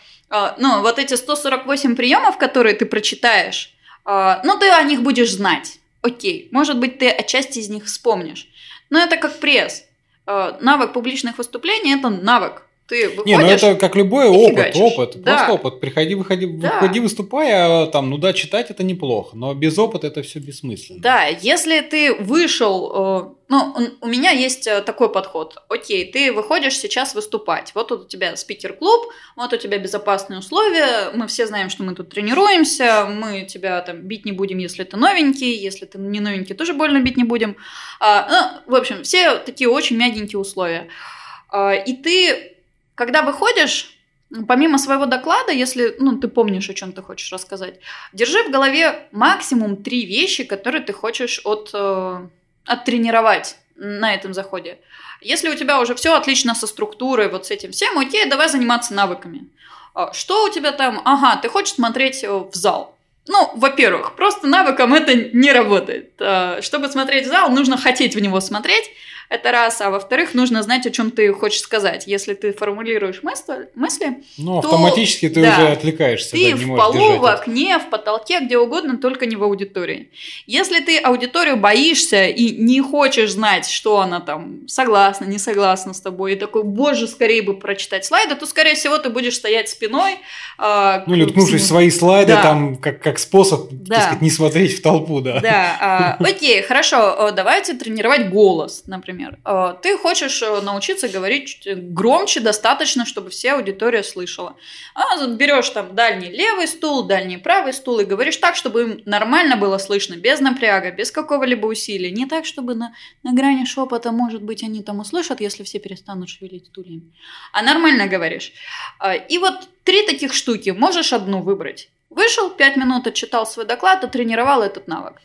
ну, вот эти 148 приемов, которые ты прочитаешь, а, ну, ты о них будешь знать. Окей, может быть, ты отчасти из них вспомнишь. Но это как пресс. А, навык публичных выступлений – это навык. Ты выходишь, Не, ну это как любой опыт, фигачишь. опыт, да. просто опыт. Приходи, выходи, да. выходи, выступай, а там, ну да, читать это неплохо, но без опыта это все бессмысленно. Да, если ты вышел, э, ну, у меня есть э, такой подход. Окей, ты выходишь сейчас выступать. Вот у тебя спикер-клуб, вот у тебя безопасные условия. Мы все знаем, что мы тут тренируемся. Мы тебя там бить не будем, если ты новенький. Если ты не новенький, тоже больно бить не будем. А, ну, в общем, все такие очень мягенькие условия. А, и ты когда выходишь, помимо своего доклада, если ну, ты помнишь, о чем ты хочешь рассказать, держи в голове максимум три вещи, которые ты хочешь от, э, оттренировать на этом заходе. Если у тебя уже все отлично со структурой, вот с этим всем, окей, давай заниматься навыками. А что у тебя там? Ага, ты хочешь смотреть э, в зал. Ну, во-первых, просто навыком это не работает. А, чтобы смотреть в зал, нужно хотеть в него смотреть, это раз. А во-вторых, нужно знать, о чем ты хочешь сказать. Если ты формулируешь мысли, мысли ну, то, автоматически ты да, уже отвлекаешься. Ты да, не в полу, в окне, в потолке, где угодно, только не в аудитории. Если ты аудиторию боишься и не хочешь знать, что она там согласна, не согласна с тобой, и такой, боже, скорее бы прочитать слайды, то, скорее всего, ты будешь стоять спиной. Э, ну, или уткнувшись в свои слайды, да. там, как, как способ, да. так сказать, не смотреть в толпу, да. Да, э, окей, хорошо, давайте тренировать голос, например например. Э, ты хочешь э, научиться говорить громче достаточно, чтобы вся аудитория слышала. А берешь там дальний левый стул, дальний правый стул и говоришь так, чтобы им нормально было слышно, без напряга, без какого-либо усилия. Не так, чтобы на, на грани шепота, может быть, они там услышат, если все перестанут шевелить стульями. А нормально говоришь. Э, и вот три таких штуки. Можешь одну выбрать. Вышел, пять минут отчитал свой доклад, тренировал этот навык.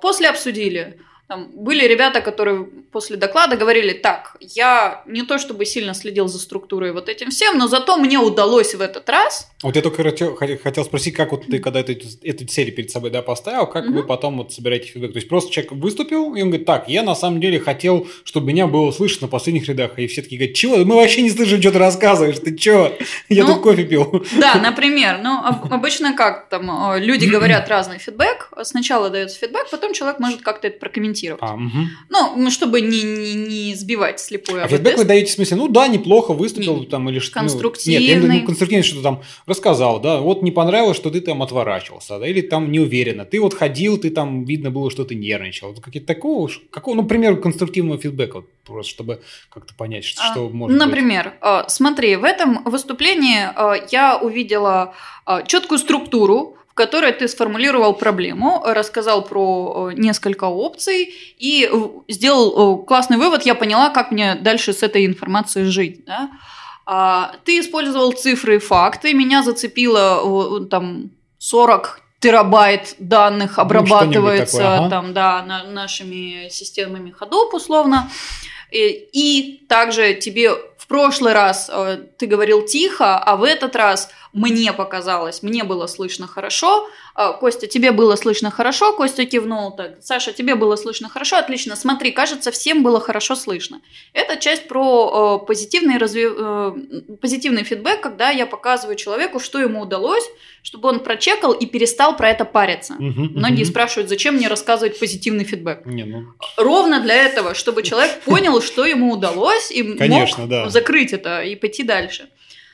После обсудили Там были ребята, которые после доклада говорили, так, я не то чтобы сильно следил за структурой вот этим всем, но зато мне удалось в этот раз. Вот я только хотел, спросить, как вот ты, когда эту, эту цель перед собой да, поставил, как угу. вы потом вот собираете фидбэк? То есть просто человек выступил, и он говорит, так, я на самом деле хотел, чтобы меня было слышно на последних рядах. И все таки говорят, чего? Мы вообще не слышим, что ты рассказываешь, ты чего? Я ну, тут кофе пил. Да, например. Ну, обычно как там э, люди говорят разный фидбэк. Сначала дается фидбэк, потом человек может как-то это прокомментировать комментировать. А, угу. Ну, чтобы не, не, не сбивать слепую А фидбэк вы даете в смысле, ну да, неплохо выступил не, там или что. Конструктивный. Ну, нет, ну, конструктивный что-то там рассказал, да, вот не понравилось, что ты там отворачивался, да, или там неуверенно. Ты вот ходил, ты там, видно было, что ты нервничал. Вот какие-то такого, какого, ну, например, конструктивного фидбэка, вот, просто чтобы как-то понять, что, а, что может Например, быть. А, смотри, в этом выступлении а, я увидела четкую структуру, которой ты сформулировал проблему, рассказал про э, несколько опций и сделал э, классный вывод. Я поняла, как мне дальше с этой информацией жить. Да? А, ты использовал цифры и факты. Меня зацепило там 40 терабайт данных ну, обрабатывается ну, такое, ага. там, да, на, нашими системами Hadoop условно. И, и также тебе в прошлый раз э, ты говорил тихо, а в этот раз мне показалось, мне было слышно хорошо. А, Костя, тебе было слышно хорошо. Костя кивнул так. Саша, тебе было слышно хорошо. Отлично. Смотри, кажется, всем было хорошо слышно. Это часть про э, позитивный, разви... э, позитивный фидбэк, когда я показываю человеку, что ему удалось, чтобы он прочекал и перестал про это париться. Угу, Многие угу. спрашивают, зачем мне рассказывать позитивный фидбэк. Не, ну... Ровно для этого, чтобы человек понял, что ему удалось, и Конечно, мог да. закрыть это и пойти дальше.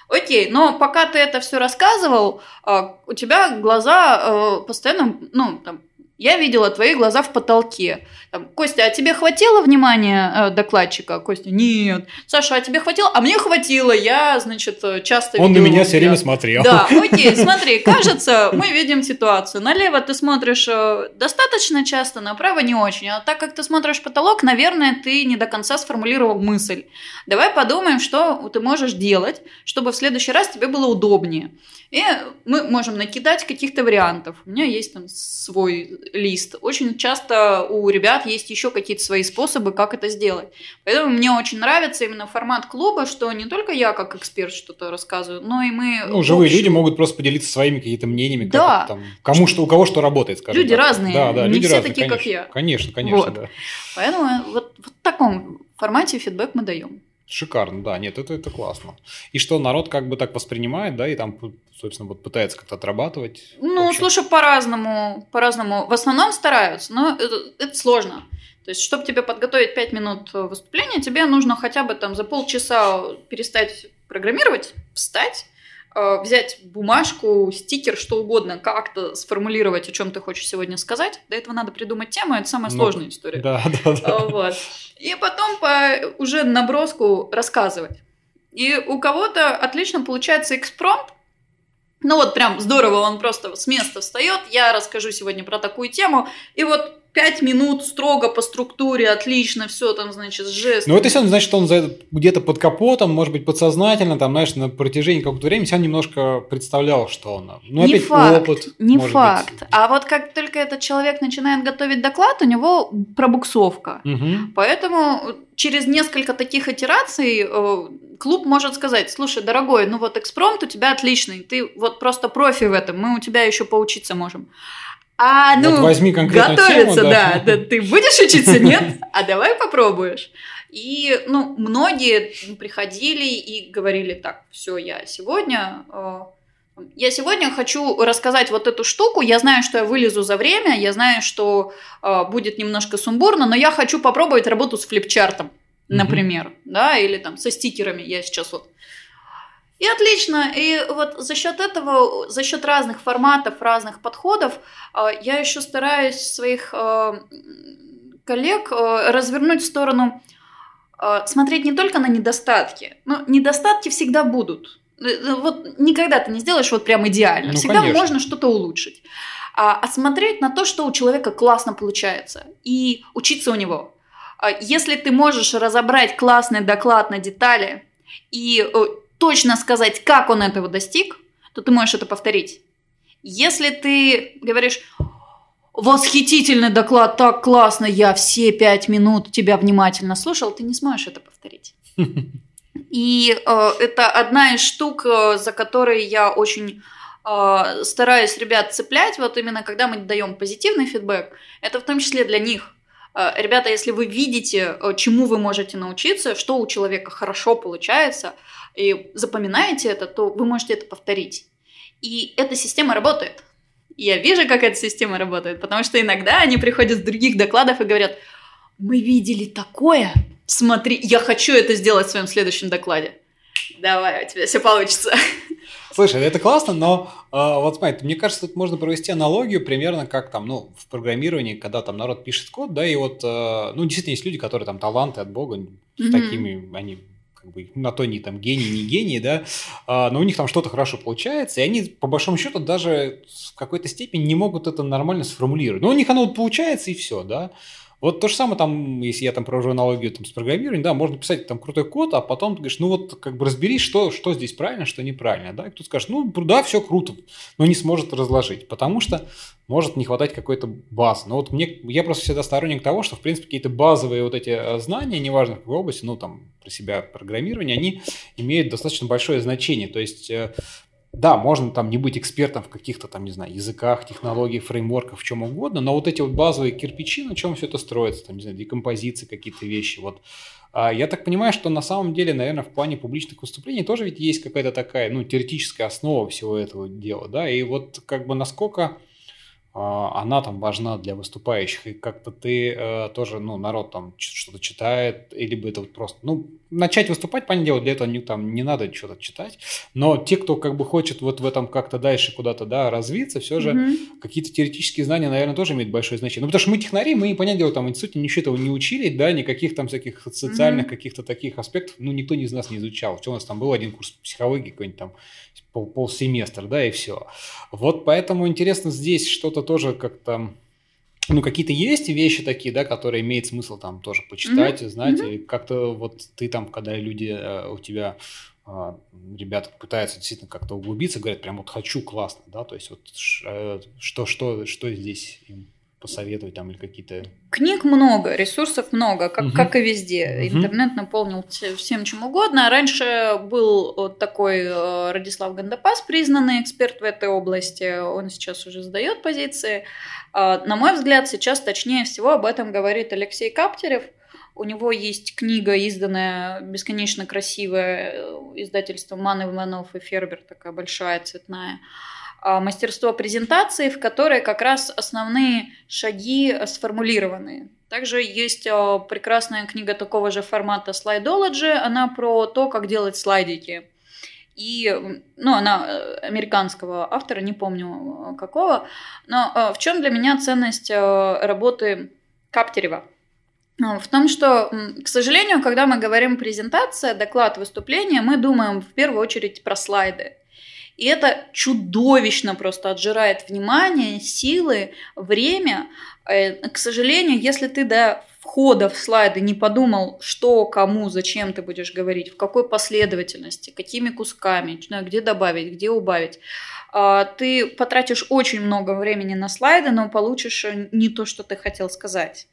Окей, но пока ты это все рассказывал, а, у тебя глаза э, постоянно, ну, там, я видела твои глаза в потолке. Там, Костя, а тебе хватило внимания э, докладчика? Костя, нет. Саша, а тебе хватило? А мне хватило. Я, значит, э, часто Он на меня все время смотрел. Да, окей, смотри, кажется, мы видим ситуацию. Налево ты смотришь э, достаточно часто, направо не очень. А так как ты смотришь потолок, наверное, ты не до конца сформулировал мысль. Давай подумаем, что ты можешь делать, чтобы в следующий раз тебе было удобнее. И мы можем накидать каких-то вариантов. У меня есть там свой лист. Очень часто у ребят есть еще какие-то свои способы, как это сделать. Поэтому мне очень нравится именно формат клуба, что не только я как эксперт что-то рассказываю, но и мы... Ну, живые люди могут просто поделиться своими какими-то мнениями, да. как, там, кому что, у кого что работает, скажем Люди так. разные, да, да, не люди все разные, такие, конечно, как я. Конечно, конечно, вот. да. Поэтому вот, вот в таком формате фидбэк мы даем. Шикарно, да, нет, это, это классно. И что народ как бы так воспринимает, да, и там, собственно, вот пытается как-то отрабатывать. Ну, слушай, по-разному, по-разному. В основном стараются, но это, это сложно. То есть, чтобы тебе подготовить 5 минут выступления, тебе нужно хотя бы там за полчаса перестать программировать, встать, взять бумажку, стикер, что угодно, как-то сформулировать, о чем ты хочешь сегодня сказать. До этого надо придумать тему, это самая ну, сложная история. Да, да, да. Э, вот. И потом по уже наброску рассказывать. И у кого-то отлично получается экспромт, ну вот прям здорово, он просто с места встает, я расскажу сегодня про такую тему, и вот пять минут строго по структуре, отлично, все там, значит, жест. Ну, это все значит, что он где-то под капотом, может быть, подсознательно, там, знаешь, на протяжении какого-то времени себя немножко представлял, что он. Ну, не опять факт, опыт. Не факт. Быть. А вот как только этот человек начинает готовить доклад, у него пробуксовка. Угу. Поэтому через несколько таких итераций э, клуб может сказать, слушай, дорогой, ну вот экспромт у тебя отличный, ты вот просто профи в этом, мы у тебя еще поучиться можем. А, ну, вот возьми готовиться, тему, да. да. Ты будешь учиться, нет? А давай попробуешь. И, ну, многие приходили и говорили, так, все, я сегодня... Э, я сегодня хочу рассказать вот эту штуку. Я знаю, что я вылезу за время, я знаю, что э, будет немножко сумбурно, но я хочу попробовать работу с флипчартом, например, mm-hmm. да, или там со стикерами. Я сейчас вот и отлично. И вот за счет этого, за счет разных форматов, разных подходов, а, я еще стараюсь своих а, коллег а, развернуть в сторону смотреть не только на недостатки, но недостатки всегда будут. Э, э, вот никогда ты не сделаешь вот прям идеально. Ну, всегда конечно. можно что-то улучшить. А смотреть на то, что у человека классно получается, и учиться у него. Если ты можешь разобрать классный доклад на детали и э, точно сказать, как он этого достиг, то ты можешь это повторить. Если ты говоришь, восхитительный доклад, так классно, я все пять минут тебя внимательно слушал, ты не сможешь это повторить. И э, это одна из штук, э, за которой я очень э, стараюсь ребят цеплять, вот именно когда мы даем позитивный фидбэк, это в том числе для них. Э, ребята, если вы видите, э, чему вы можете научиться, что у человека хорошо получается, и запоминаете это, то вы можете это повторить. И эта система работает. Я вижу, как эта система работает, потому что иногда они приходят с других докладов и говорят, мы видели такое, смотри, я хочу это сделать в своем следующем докладе. Давай, у тебя все получится. Слушай, это классно, но э, вот смотри, мне кажется, тут можно провести аналогию примерно как там, ну, в программировании, когда там народ пишет код, да, и вот, э, ну, действительно есть люди, которые там таланты от Бога, mm-hmm. такими, они как бы на то не там гений, не гений, да, а, но у них там что-то хорошо получается, и они по большому счету даже в какой-то степени не могут это нормально сформулировать. Но у них оно вот получается и все, да. Вот то же самое там, если я там провожу аналогию там, с программированием, да, можно писать там крутой код, а потом ты говоришь, ну вот как бы разберись, что, что здесь правильно, что неправильно, да, и кто скажет, ну да, все круто, но не сможет разложить, потому что может не хватать какой-то базы. Но вот мне, я просто всегда сторонник того, что, в принципе, какие-то базовые вот эти э, знания, неважно в какой области, ну там про себя программирование, они имеют достаточно большое значение, то есть э, да, можно там не быть экспертом в каких-то там, не знаю, языках, технологиях, фреймворках, в чем угодно, но вот эти вот базовые кирпичи, на чем все это строится, там, не знаю, декомпозиции какие-то вещи, вот. А я так понимаю, что на самом деле, наверное, в плане публичных выступлений тоже ведь есть какая-то такая, ну, теоретическая основа всего этого дела, да, и вот как бы насколько а, она там важна для выступающих, и как-то ты э, тоже, ну, народ там что-то читает, или бы это вот просто, ну, начать выступать, понятное дело, для этого не, там не надо что-то читать, но те, кто как бы хочет вот в этом как-то дальше куда-то, да, развиться, все же mm-hmm. какие-то теоретические знания, наверное, тоже имеют большое значение. Ну, потому что мы технари, мы, понятное дело, там в институте ничего этого не учили, да, никаких там всяких социальных mm-hmm. каких-то таких аспектов, ну, никто из нас не изучал. Что у нас там был один курс психологии какой-нибудь там, пол, полсеместра, да, и все. Вот поэтому интересно здесь что-то тоже как-то ну, какие-то есть вещи такие, да, которые имеет смысл там тоже почитать, mm-hmm. знать, mm-hmm. и как-то вот ты там, когда люди э, у тебя а, ребята пытаются действительно как-то углубиться, говорят, прям вот хочу классно, да, то есть вот э, что, что, что здесь им посоветовать там или какие-то... Книг много, ресурсов много, как, угу. как и везде. Угу. Интернет наполнил всем чем угодно. Раньше был вот такой э, Радислав Гандапас, признанный эксперт в этой области. Он сейчас уже сдает позиции. А, на мой взгляд, сейчас точнее всего об этом говорит Алексей Каптерев. У него есть книга, изданная бесконечно красивая, э, издательством Ман Иванов и Фербер, такая большая, цветная. А, мастерство презентации, в которой как раз основные шаги сформулированы. Также есть а, прекрасная книга такого же формата Slideology, она про то, как делать слайдики. И, ну, она э, американского автора, не помню э, какого, но э, в чем для меня ценность работы Каптерева? В том, что, к сожалению, когда мы говорим презентация, доклад, выступление, мы думаем в первую очередь про слайды. И это чудовищно просто отжирает внимание, силы, время. Э, к сожалению, если ты до входа в слайды не подумал, что, кому, зачем ты будешь говорить, в какой последовательности, какими кусками, где добавить, где убавить, а, ты потратишь очень много времени на слайды, но получишь э, не то, что ты хотел сказать.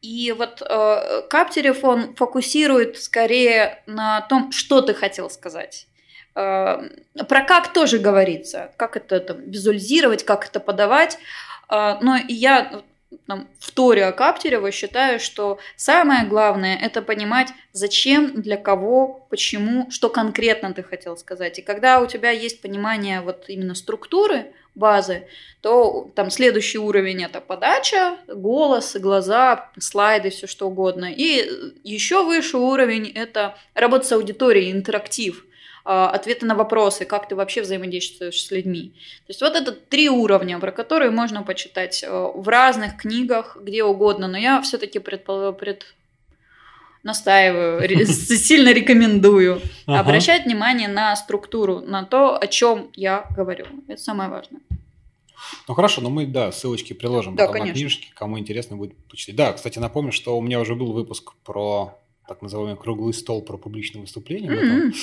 И вот э, Каптерев, он фокусирует скорее на том, что ты хотел сказать. Э, про как тоже говорится, как это там, визуализировать, как это подавать. Э, но я там, в Торе Каптерева считаю, что самое главное – это понимать, зачем, для кого, почему, что конкретно ты хотел сказать. И когда у тебя есть понимание вот именно структуры, базы, то там следующий уровень – это подача, голос, глаза, слайды, все что угодно. И еще выше уровень – это работа с аудиторией, интерактив – ответы на вопросы, как ты вообще взаимодействуешь с людьми. То есть вот это три уровня, про которые можно почитать э, в разных книгах, где угодно, но я все-таки предпол... пред... настаиваю, сильно рекомендую обращать внимание на структуру, на то, о чем я говорю. Это самое важное. Ну хорошо, но мы, да, ссылочки приложим да, потом конечно. на книжки, кому интересно будет почитать. Да, кстати, напомню, что у меня уже был выпуск про так называемый круглый стол про публичное выступление. Mm-hmm.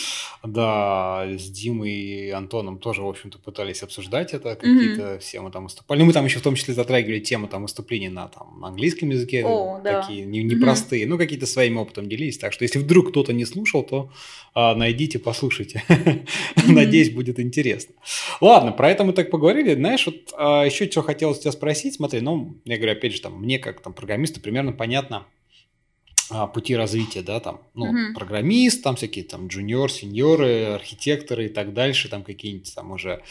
Там, да, с Димой и Антоном тоже, в общем-то, пытались обсуждать это, какие-то mm-hmm. все мы там выступали. Ну, мы там еще в том числе затрагивали тему там выступлений на там, английском языке, oh, такие да. непростые, не mm-hmm. ну, какие-то своим опытом делились. Так что, если вдруг кто-то не слушал, то а, найдите, послушайте. Mm-hmm. Надеюсь, будет интересно. Ладно, про это мы так поговорили. Знаешь, вот а, еще что хотелось тебя спросить. Смотри, ну, я говорю, опять же, там, мне как там программисту примерно понятно, пути развития, да, там, ну, mm-hmm. программист, там всякие там джуниор, сеньоры, архитекторы и так дальше, там какие-нибудь там уже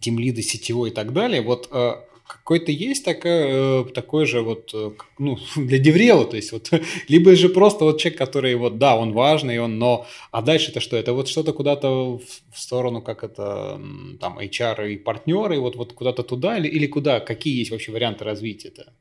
тимлиды сетевой и так далее. Вот э, какой-то есть такое, э, такой же вот, э, ну, для деврела, то есть вот, либо же просто вот человек, который вот, да, он важный, он, но, а дальше это что? Это вот что-то куда-то в сторону, как это, там, HR и партнеры, вот, вот куда-то туда или, или куда? Какие есть вообще варианты развития-то?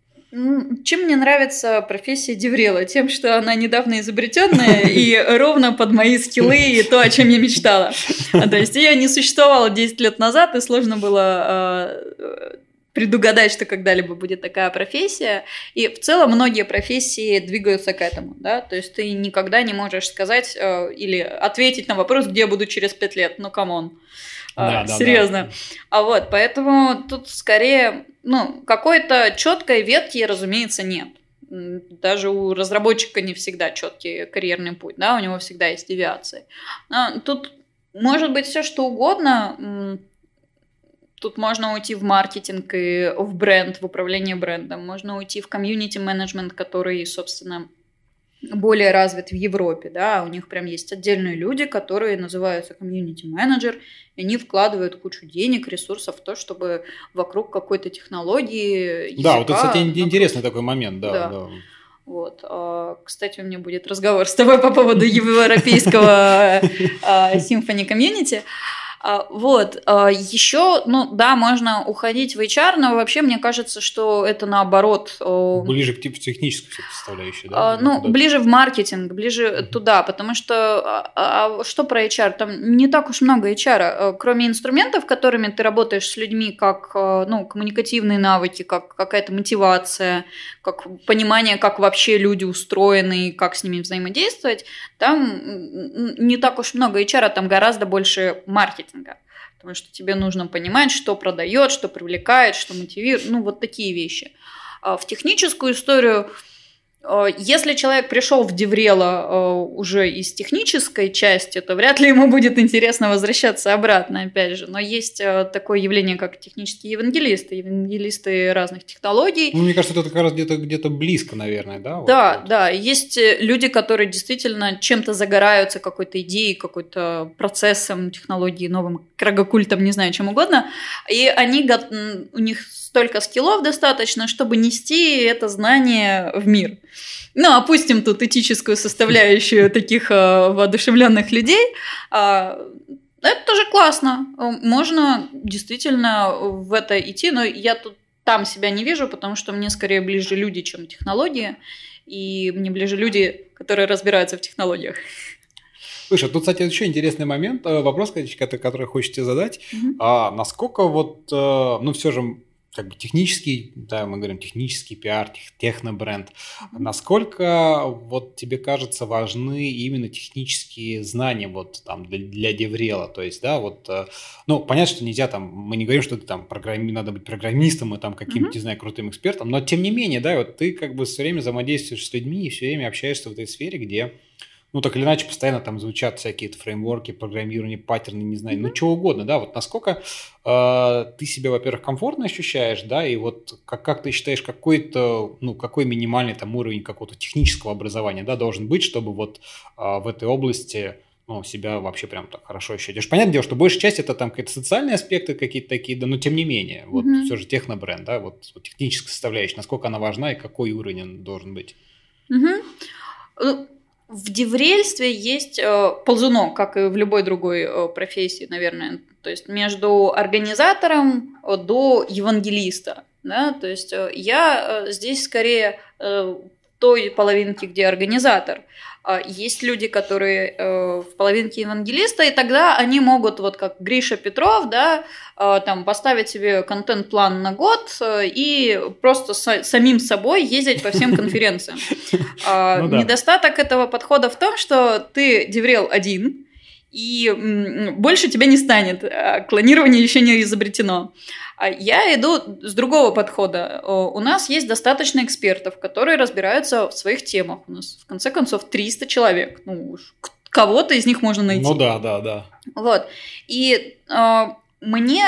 Чем мне нравится профессия DevRel а? Тем, что она недавно изобретенная и ровно под мои скиллы и то, о чем я мечтала. А, то есть ее не существовало 10 лет назад, и сложно было а, предугадать, что когда-либо будет такая профессия. И в целом многие профессии двигаются к этому, да, то есть ты никогда не можешь сказать э, или ответить на вопрос, где я буду через пять лет, ну, come on. Да, а, да, серьезно. Да. А вот, поэтому тут скорее ну, какой-то четкой ветки, разумеется, нет. Даже у разработчика не всегда четкий карьерный путь, да, у него всегда есть девиации. Но тут может быть все что угодно. Тут можно уйти в маркетинг и в бренд, в управление брендом. Можно уйти в комьюнити-менеджмент, который, собственно, более развит в Европе, да, у них прям есть отдельные люди, которые называются комьюнити-менеджер, и они вкладывают кучу денег, ресурсов в то, чтобы вокруг какой-то технологии... Языка, да, вот это, кстати, вокруг... интересный такой момент, да. да. да. Вот. А, кстати, у меня будет разговор с тобой по поводу европейского симфони комьюнити. А, вот. А, Еще, ну да, можно уходить в HR, но вообще мне кажется, что это наоборот. Ближе к типу технической составляющей, да? А, ну, куда ближе в маркетинг, ближе mm-hmm. туда, потому что а, что про HR? Там не так уж много HR. Кроме инструментов, которыми ты работаешь с людьми, как ну, коммуникативные навыки, как какая-то мотивация, как понимание, как вообще люди устроены и как с ними взаимодействовать, там не так уж много HR, там гораздо больше маркетинга. Потому что тебе нужно понимать, что продает, что привлекает, что мотивирует, ну вот такие вещи. А в техническую историю если человек пришел в Деврело э, уже из технической части, то вряд ли ему будет интересно возвращаться обратно, опять же. Но есть э, такое явление, как технические евангелисты, евангелисты разных технологий. Ну, мне кажется, это как раз где-то где близко, наверное, да? Вот, да, вот. да. Есть люди, которые действительно чем-то загораются, какой-то идеей, какой-то процессом технологии, новым крагокультом, не знаю, чем угодно. И они, у них столько скиллов достаточно, чтобы нести это знание в мир. Ну, опустим тут этическую составляющую таких э, воодушевленных людей. Э, это тоже классно. Можно действительно в это идти, но я тут там себя не вижу, потому что мне скорее ближе люди, чем технологии. И мне ближе люди, которые разбираются в технологиях. Слушай, тут, кстати, еще интересный момент, э, вопрос, который, хочется задать. Mm-hmm. А насколько вот, э, ну, все же как бы технический, да, мы говорим технический пиар, тех, технобренд. Mm-hmm. Насколько вот тебе кажется важны именно технические знания вот там для, для Деврела? То есть, да, вот, э, ну, понятно, что нельзя там, мы не говорим, что ты там программи, надо быть программистом и там каким-то, mm-hmm. не знаю, крутым экспертом, но тем не менее, да, вот ты как бы все время взаимодействуешь с людьми и все время общаешься в этой сфере, где ну, так или иначе, постоянно там звучат всякие фреймворки, программирование, паттерны, не знаю, mm-hmm. ну, чего угодно, да, вот насколько э, ты себя, во-первых, комфортно ощущаешь, да, и вот как, как ты считаешь, какой-то, ну, какой минимальный там уровень какого-то технического образования, да, должен быть, чтобы вот э, в этой области ну, себя вообще прям так хорошо ощущаешь. Понятное дело, что большая часть это там какие-то социальные аспекты какие-то такие, да, но тем не менее, вот mm-hmm. все же технобренд, да, вот, вот техническая составляющая, насколько она важна и какой уровень он должен быть. Mm-hmm. В деврельстве есть э, ползунок, как и в любой другой э, профессии, наверное. То есть между организатором э, до евангелиста. Да? То есть э, я э, здесь скорее э, той половинке, где организатор. Есть люди, которые э, в половинке евангелиста, и тогда они могут, вот как Гриша Петров, да, э, там поставить себе контент-план на год э, и просто с, самим собой ездить по всем конференциям. А, ну недостаток этого подхода в том, что ты деврел один, и больше тебя не станет. А клонирование еще не изобретено. А я иду с другого подхода. У нас есть достаточно экспертов, которые разбираются в своих темах. У нас, в конце концов, 300 человек. Ну уж кого-то из них можно найти. Ну да, да, да. Вот. И э, мне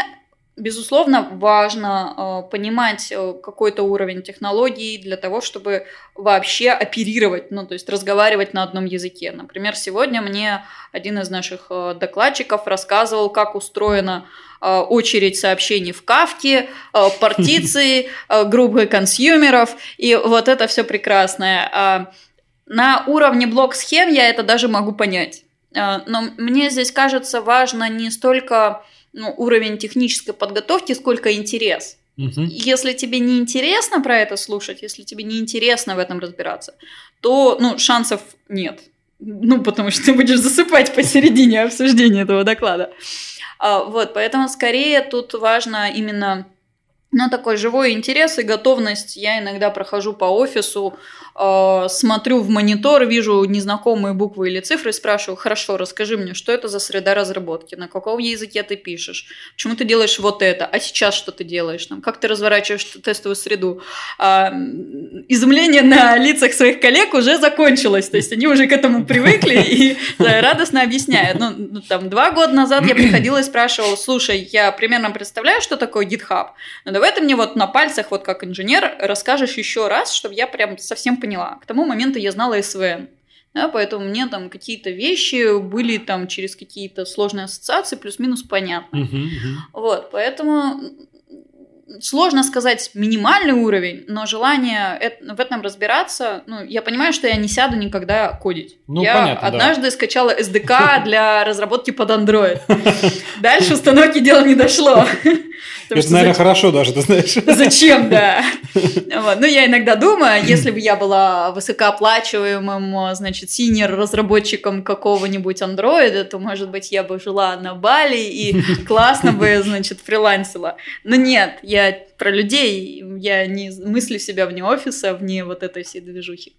Безусловно, важно э, понимать э, какой-то уровень технологий для того, чтобы вообще оперировать, ну, то есть разговаривать на одном языке. Например, сегодня мне один из наших э, докладчиков рассказывал, как устроена очередь сообщений в Кавке, партиции, группы консюмеров, и вот это все прекрасное. Э, на уровне блок-схем я это даже могу понять. Но мне здесь кажется важно не столько ну, уровень технической подготовки, сколько интерес. Угу. Если тебе не интересно про это слушать, если тебе не интересно в этом разбираться, то ну, шансов нет. Ну, потому что ты будешь засыпать посередине обсуждения этого доклада. А, вот, поэтому скорее тут важно именно ну, такой живой интерес и готовность. Я иногда прохожу по офису, э, смотрю в монитор, вижу незнакомые буквы или цифры спрашиваю, хорошо, расскажи мне, что это за среда разработки, на каком языке ты пишешь, почему ты делаешь вот это, а сейчас что ты делаешь, там, как ты разворачиваешь тестовую среду. Э, изумление на лицах своих коллег уже закончилось, то есть они уже к этому привыкли и радостно объясняют. Ну, ну, там, два года назад я приходила и спрашивала, слушай, я примерно представляю, что такое GitHub, но давай ты мне вот на пальцах, вот как инженер, расскажешь еще раз, чтобы я прям совсем поняла. К тому моменту я знала СВН. Да, поэтому мне там какие-то вещи были там через какие-то сложные ассоциации плюс-минус понятны. Uh-huh, uh-huh. Вот, поэтому сложно сказать минимальный уровень, но желание в этом разбираться, ну, я понимаю, что я не сяду никогда кодить. Ну, я понятно, однажды да. скачала SDK для разработки под Android. Дальше установки дело не дошло. Это, наверное, хорошо даже, ты знаешь. Зачем, да. Ну, я иногда думаю, если бы я была высокооплачиваемым, значит, синер-разработчиком какого-нибудь андроида, то, может быть, я бы жила на Бали и классно бы, значит, фрилансила. Но нет, я про людей, я не мыслю себя вне офиса, вне вот этой всей движухи.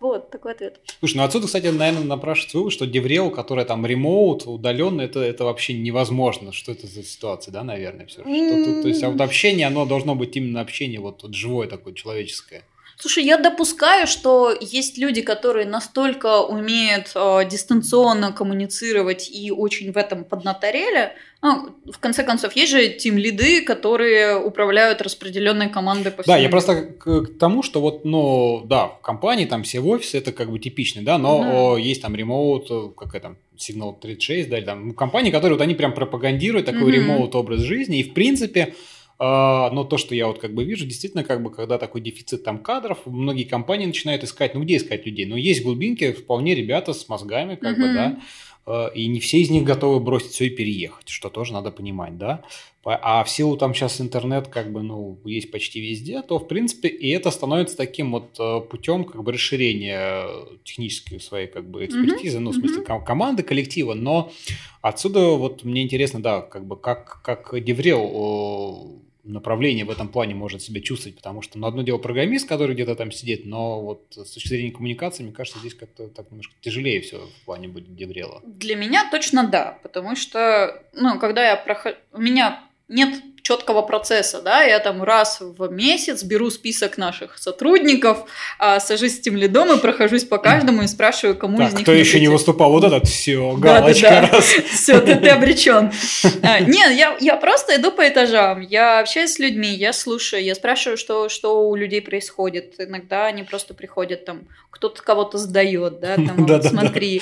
Вот, такой ответ. Слушай, ну отсюда, кстати, наверное, напрашивается вывод, что деврел, которая там ремоут, удаленно, это, это вообще невозможно. Что это за ситуация, да, наверное, все. Что, то, то есть, а вот общение, оно должно быть именно общение вот, вот живое такое, человеческое. Слушай, я допускаю, что есть люди, которые настолько умеют э, дистанционно коммуницировать и очень в этом поднаторели. Ну, в конце концов, есть же тим-лиды, которые управляют распределенной командой по всему. Да, я просто к, к тому, что вот, ну, да, в компании там все в офисе, это как бы типичный, да, но да. О, есть там ремоут, как это, Signal 36, да, там компании, которые вот они прям пропагандируют такой ремоут образ жизни, и в принципе но то, что я вот как бы вижу, действительно, как бы, когда такой дефицит там кадров, многие компании начинают искать, ну где искать людей? Ну есть глубинки, вполне ребята с мозгами, как mm-hmm. бы, да, а, и не все из них готовы бросить все и переехать, что тоже надо понимать, да. А в силу там сейчас интернет как бы, ну, есть почти везде, то, в принципе, и это становится таким вот э, путем как бы расширения технической своей как бы экспертизы, mm-hmm. ну, в смысле mm-hmm. команды, коллектива, но отсюда вот мне интересно, да, как бы как, как DevRel направление в этом плане может себя чувствовать, потому что, ну, одно дело программист, который где-то там сидит, но вот с точки зрения коммуникации, мне кажется, здесь как-то так немножко тяжелее все в плане будет DevRel а. Для меня точно да, потому что, ну, когда я прохожу... У меня нет четкого процесса, да, я там раз в месяц беру список наших сотрудников, а, сажусь с тем лидом и прохожусь по каждому и спрашиваю, кому так, из них кто еще не выступал, вот этот, все, галочка да, да, да. раз. Все, ты, ты обречен. А, нет, я, я просто иду по этажам, я общаюсь с людьми, я слушаю, я спрашиваю, что, что у людей происходит. Иногда они просто приходят там, кто-то кого-то сдает, да, там, вот, смотри.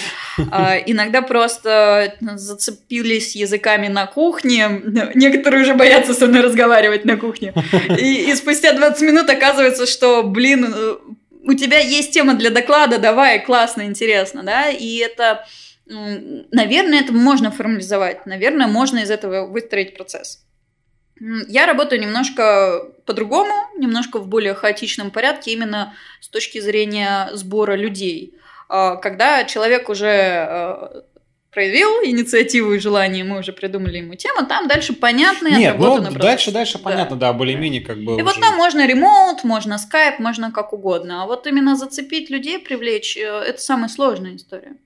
А, иногда просто зацепились языками на кухне, некоторые уже боятся со мной разговаривать на кухне. И, и спустя 20 минут оказывается, что, блин, э, у тебя есть тема для доклада, давай, классно, интересно, да, и это, наверное, это можно формализовать, наверное, можно из этого выстроить процесс. Я работаю немножко по-другому, немножко в более хаотичном порядке, именно с точки зрения сбора людей. когда человек уже проявил инициативу и желание, мы уже придумали ему тему, там дальше понятно Нет, ну, дальше, дальше да. понятно, да, более-менее как бы И уже... вот там можно ремоут, можно скайп, можно как угодно, а вот именно зацепить людей, привлечь, э, это самая сложная история.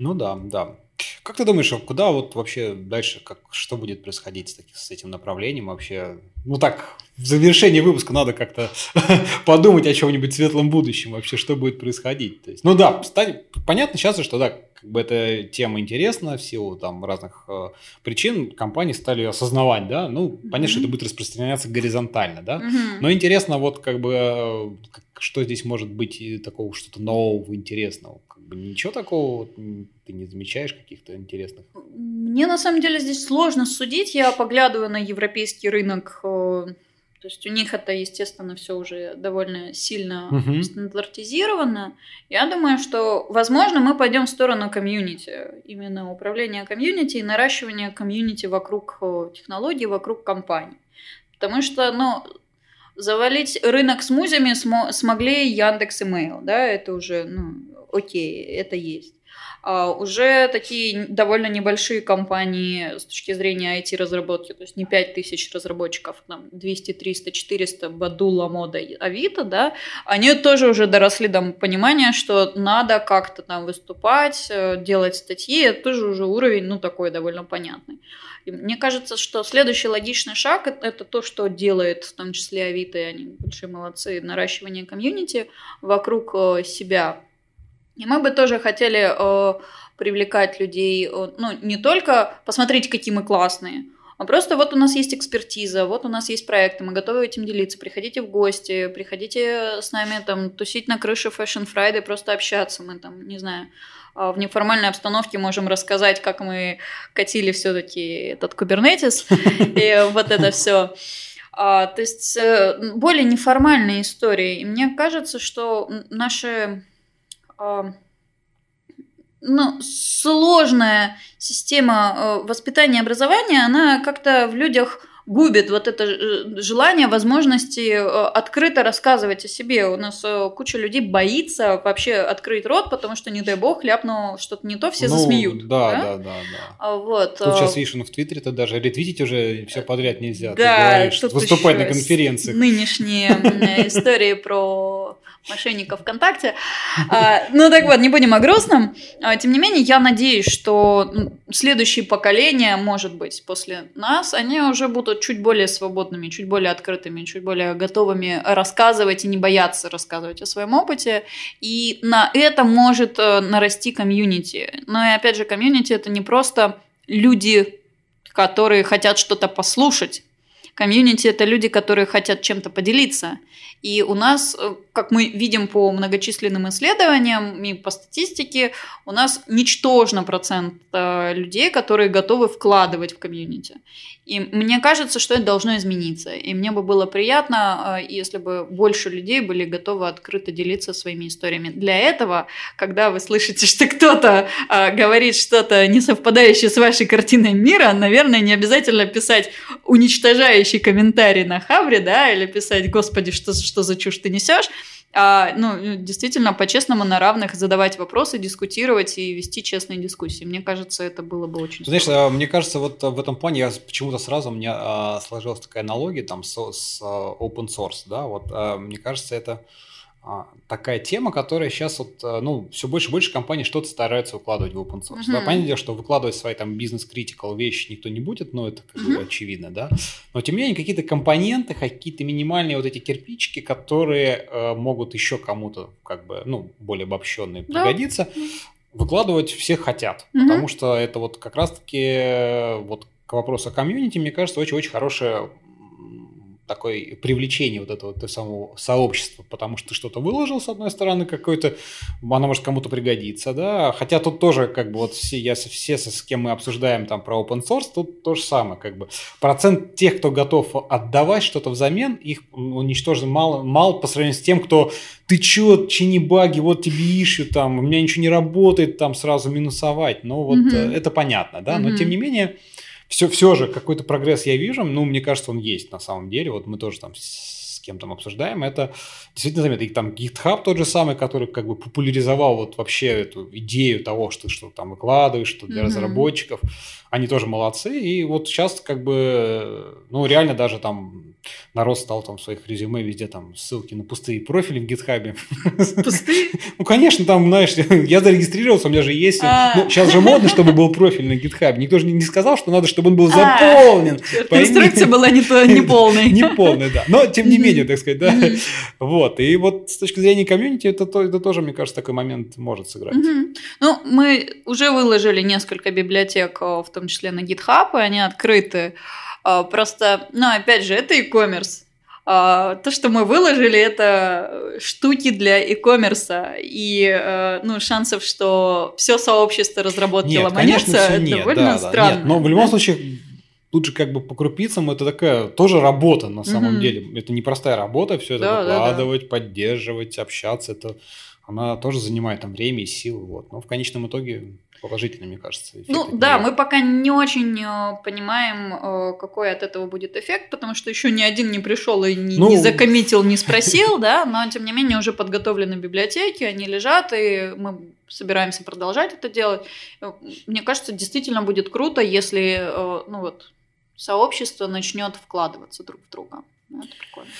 Ну да, да. Как ты думаешь, а куда вот вообще дальше, как, что будет происходить с, с этим направлением вообще? Ну так, в завершении выпуска надо как-то подумать о чем-нибудь светлом будущем вообще, что будет происходить. То есть, ну да, стань, понятно сейчас, что да, как бы эта тема интересна в силу там разных э, причин, компании стали осознавать, да, ну, понятно, mm-hmm. что это будет распространяться горизонтально, да, mm-hmm. но интересно вот как бы, э, что здесь может быть такого что-то нового, интересного, как бы ничего такого ты не замечаешь каких-то интересных? Мне на самом деле здесь сложно судить, я поглядываю на европейский рынок э, то есть у них это, естественно, все уже довольно сильно uh-huh. стандартизировано. Я думаю, что, возможно, мы пойдем в сторону комьюнити, именно управления комьюнити и наращивания комьюнити вокруг э, технологий, вокруг компаний. Потому что, ну, завалить рынок смузями смо- смогли Яндекс и Mail, да, это уже, ну, окей, это есть. А, уже такие довольно небольшие компании с точки зрения IT-разработки, то есть не 5 тысяч разработчиков, там 200, 300, 400, Бадула, Мода, Авито, да, они тоже уже доросли до понимания, что надо как-то там выступать, э, делать статьи, это тоже уже уровень, ну, такой довольно понятный. И мне кажется, что следующий логичный шаг – это то, что делает в том числе Авито, и они большие молодцы, наращивание комьюнити вокруг э, себя и мы бы тоже хотели э, привлекать людей, э, ну, не только посмотреть, какие мы классные, а просто вот у нас есть экспертиза, вот у нас есть проекты, мы готовы этим делиться. Приходите в гости, приходите с нами там тусить на крыше Fashion Friday, просто общаться. Мы там, не знаю, э, в неформальной обстановке можем рассказать, как мы катили все-таки этот кубернетис и вот это все. А, то есть э, более неформальные истории. И мне кажется, что наши ну, сложная система э, воспитания и образования, она как-то в людях губит вот это э, желание, возможности э, открыто рассказывать о себе. У нас куча людей боится вообще открыть рот, потому что, не дай бог, ляпну что-то не то, все ну, засмеют. Да, да, да, да. да. А вот. Тут сейчас видишь, ну, в Твиттере-то даже ретвитить уже все подряд нельзя. Да, Ты говоришь, выступать на конференциях. Нынешние истории про мошенников ВКонтакте. А, ну так вот, не будем о грустном. А, тем не менее, я надеюсь, что следующие поколения, может быть, после нас, они уже будут чуть более свободными, чуть более открытыми, чуть более готовыми рассказывать и не бояться рассказывать о своем опыте. И на это может э, нарасти комьюнити. Но и опять же, комьюнити это не просто люди, которые хотят что-то послушать. Комьюнити это люди, которые хотят чем-то поделиться. И у нас, э, как мы видим по многочисленным исследованиям и по статистике, у нас ничтожно процент э, людей, которые готовы вкладывать в комьюнити. И мне кажется, что это должно измениться. И мне бы было приятно, э, если бы больше людей были готовы открыто делиться своими историями. Для этого, когда вы слышите, что кто-то говорит что-то не совпадающее с вашей картиной мира, наверное, не обязательно писать уничтожающий комментарий на Хабре, да, или писать, господи, что, что за чушь ты несешь, а, ну, действительно, по-честному на равных задавать вопросы, дискутировать и вести честные дискуссии. Мне кажется, это было бы очень Знаешь, здорово. мне кажется, вот в этом плане я почему-то сразу у меня а, сложилась такая аналогия там с, с open source, да, вот а, мне кажется, это а, такая тема, которая сейчас вот, э, ну, все больше и больше компаний что-то стараются укладывать в open source. Uh-huh. Да, понятное дело, что выкладывать свои там бизнес-критикал вещи никто не будет, но это как uh-huh. бы очевидно, да. Но тем не менее какие-то компоненты, какие-то минимальные вот эти кирпичики, которые э, могут еще кому-то как бы, ну, более обобщенные да. пригодиться, выкладывать все хотят, uh-huh. потому что это вот как раз-таки э, вот к вопросу о комьюнити, мне кажется, очень-очень хорошая такое привлечение вот этого вот, самого сообщества, потому что ты что-то выложил, с одной стороны, какой-то, она может кому-то пригодиться, да, хотя тут тоже, как бы, вот все, я, все, с кем мы обсуждаем там про open source, тут то же самое, как бы, процент тех, кто готов отдавать что-то взамен, их уничтожен мало, мало по сравнению с тем, кто, ты чё, чини баги, вот тебе ищу, там, у меня ничего не работает, там, сразу минусовать, ну, вот, mm-hmm. это понятно, да, но, mm-hmm. тем не менее, все, все же какой-то прогресс я вижу, ну, мне кажется, он есть на самом деле. Вот мы тоже там с кем там обсуждаем, это действительно заметно. И там GitHub тот же самый, который как бы популяризовал вот вообще эту идею того, что, что там выкладываешь, что для mm-hmm. разработчиков. Они тоже молодцы. И вот сейчас как бы, ну, реально даже там народ стал там в своих резюме везде там ссылки на пустые профили в гитхабе. Пустые? Ну, конечно, там, знаешь, я зарегистрировался, у меня же есть... А. Ну, сейчас же модно, чтобы был профиль на гитхабе. Никто же не сказал, что надо, чтобы он был а. заполнен. Инструкция была не полной. Не полная, да. Но, тем не менее, так сказать, да. Вот. И вот с точки зрения комьюнити, это тоже, мне кажется, такой момент может сыграть. Ну, мы уже выложили несколько библиотек, в том числе на GitHub, и они открыты просто, ну, опять же, это e-commerce. А, то, что мы выложили, это штуки для e-commerce. И э, ну, шансов, что все сообщество разработало монетца, довольно да, странно. Да, нет, но в любом случае, тут же как бы по крупицам это такая тоже работа на самом mm-hmm. деле. Это непростая работа, все это да, выкладывать, да, да. поддерживать, общаться. Это она тоже занимает там время и силы. Вот. Но в конечном итоге положительный, мне кажется. Ну да, мы пока не очень э, понимаем, э, какой от этого будет эффект, потому что еще ни один не пришел и не, ну... не закоммитил, не спросил, да, но тем не менее уже подготовлены библиотеки, они лежат, и мы собираемся продолжать это делать. Э, мне кажется, действительно будет круто, если ну вот, сообщество начнет вкладываться друг в друга. Ну, это прикольно.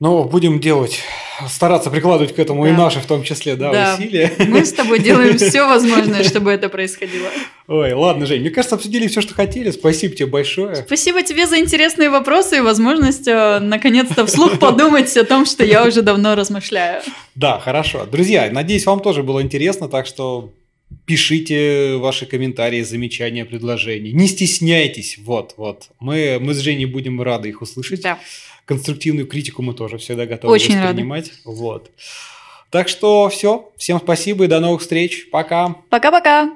Но будем делать, стараться прикладывать к этому да. и наши в том числе, да, да, усилия. Мы с тобой делаем все возможное, чтобы это происходило. Ой, ладно, Жень, мне кажется, обсудили все, что хотели. Спасибо тебе большое. Спасибо тебе за интересные вопросы и возможность э, наконец-то вслух подумать о том, что я уже давно размышляю. Да, хорошо. Друзья, надеюсь, вам тоже было интересно, так что пишите ваши комментарии, замечания, предложения. Не стесняйтесь, вот, вот. Мы, мы с Женей будем рады их услышать. Да конструктивную критику мы тоже всегда готовы Очень воспринимать. Рада. Вот. Так что все. Всем спасибо и до новых встреч. Пока. Пока-пока.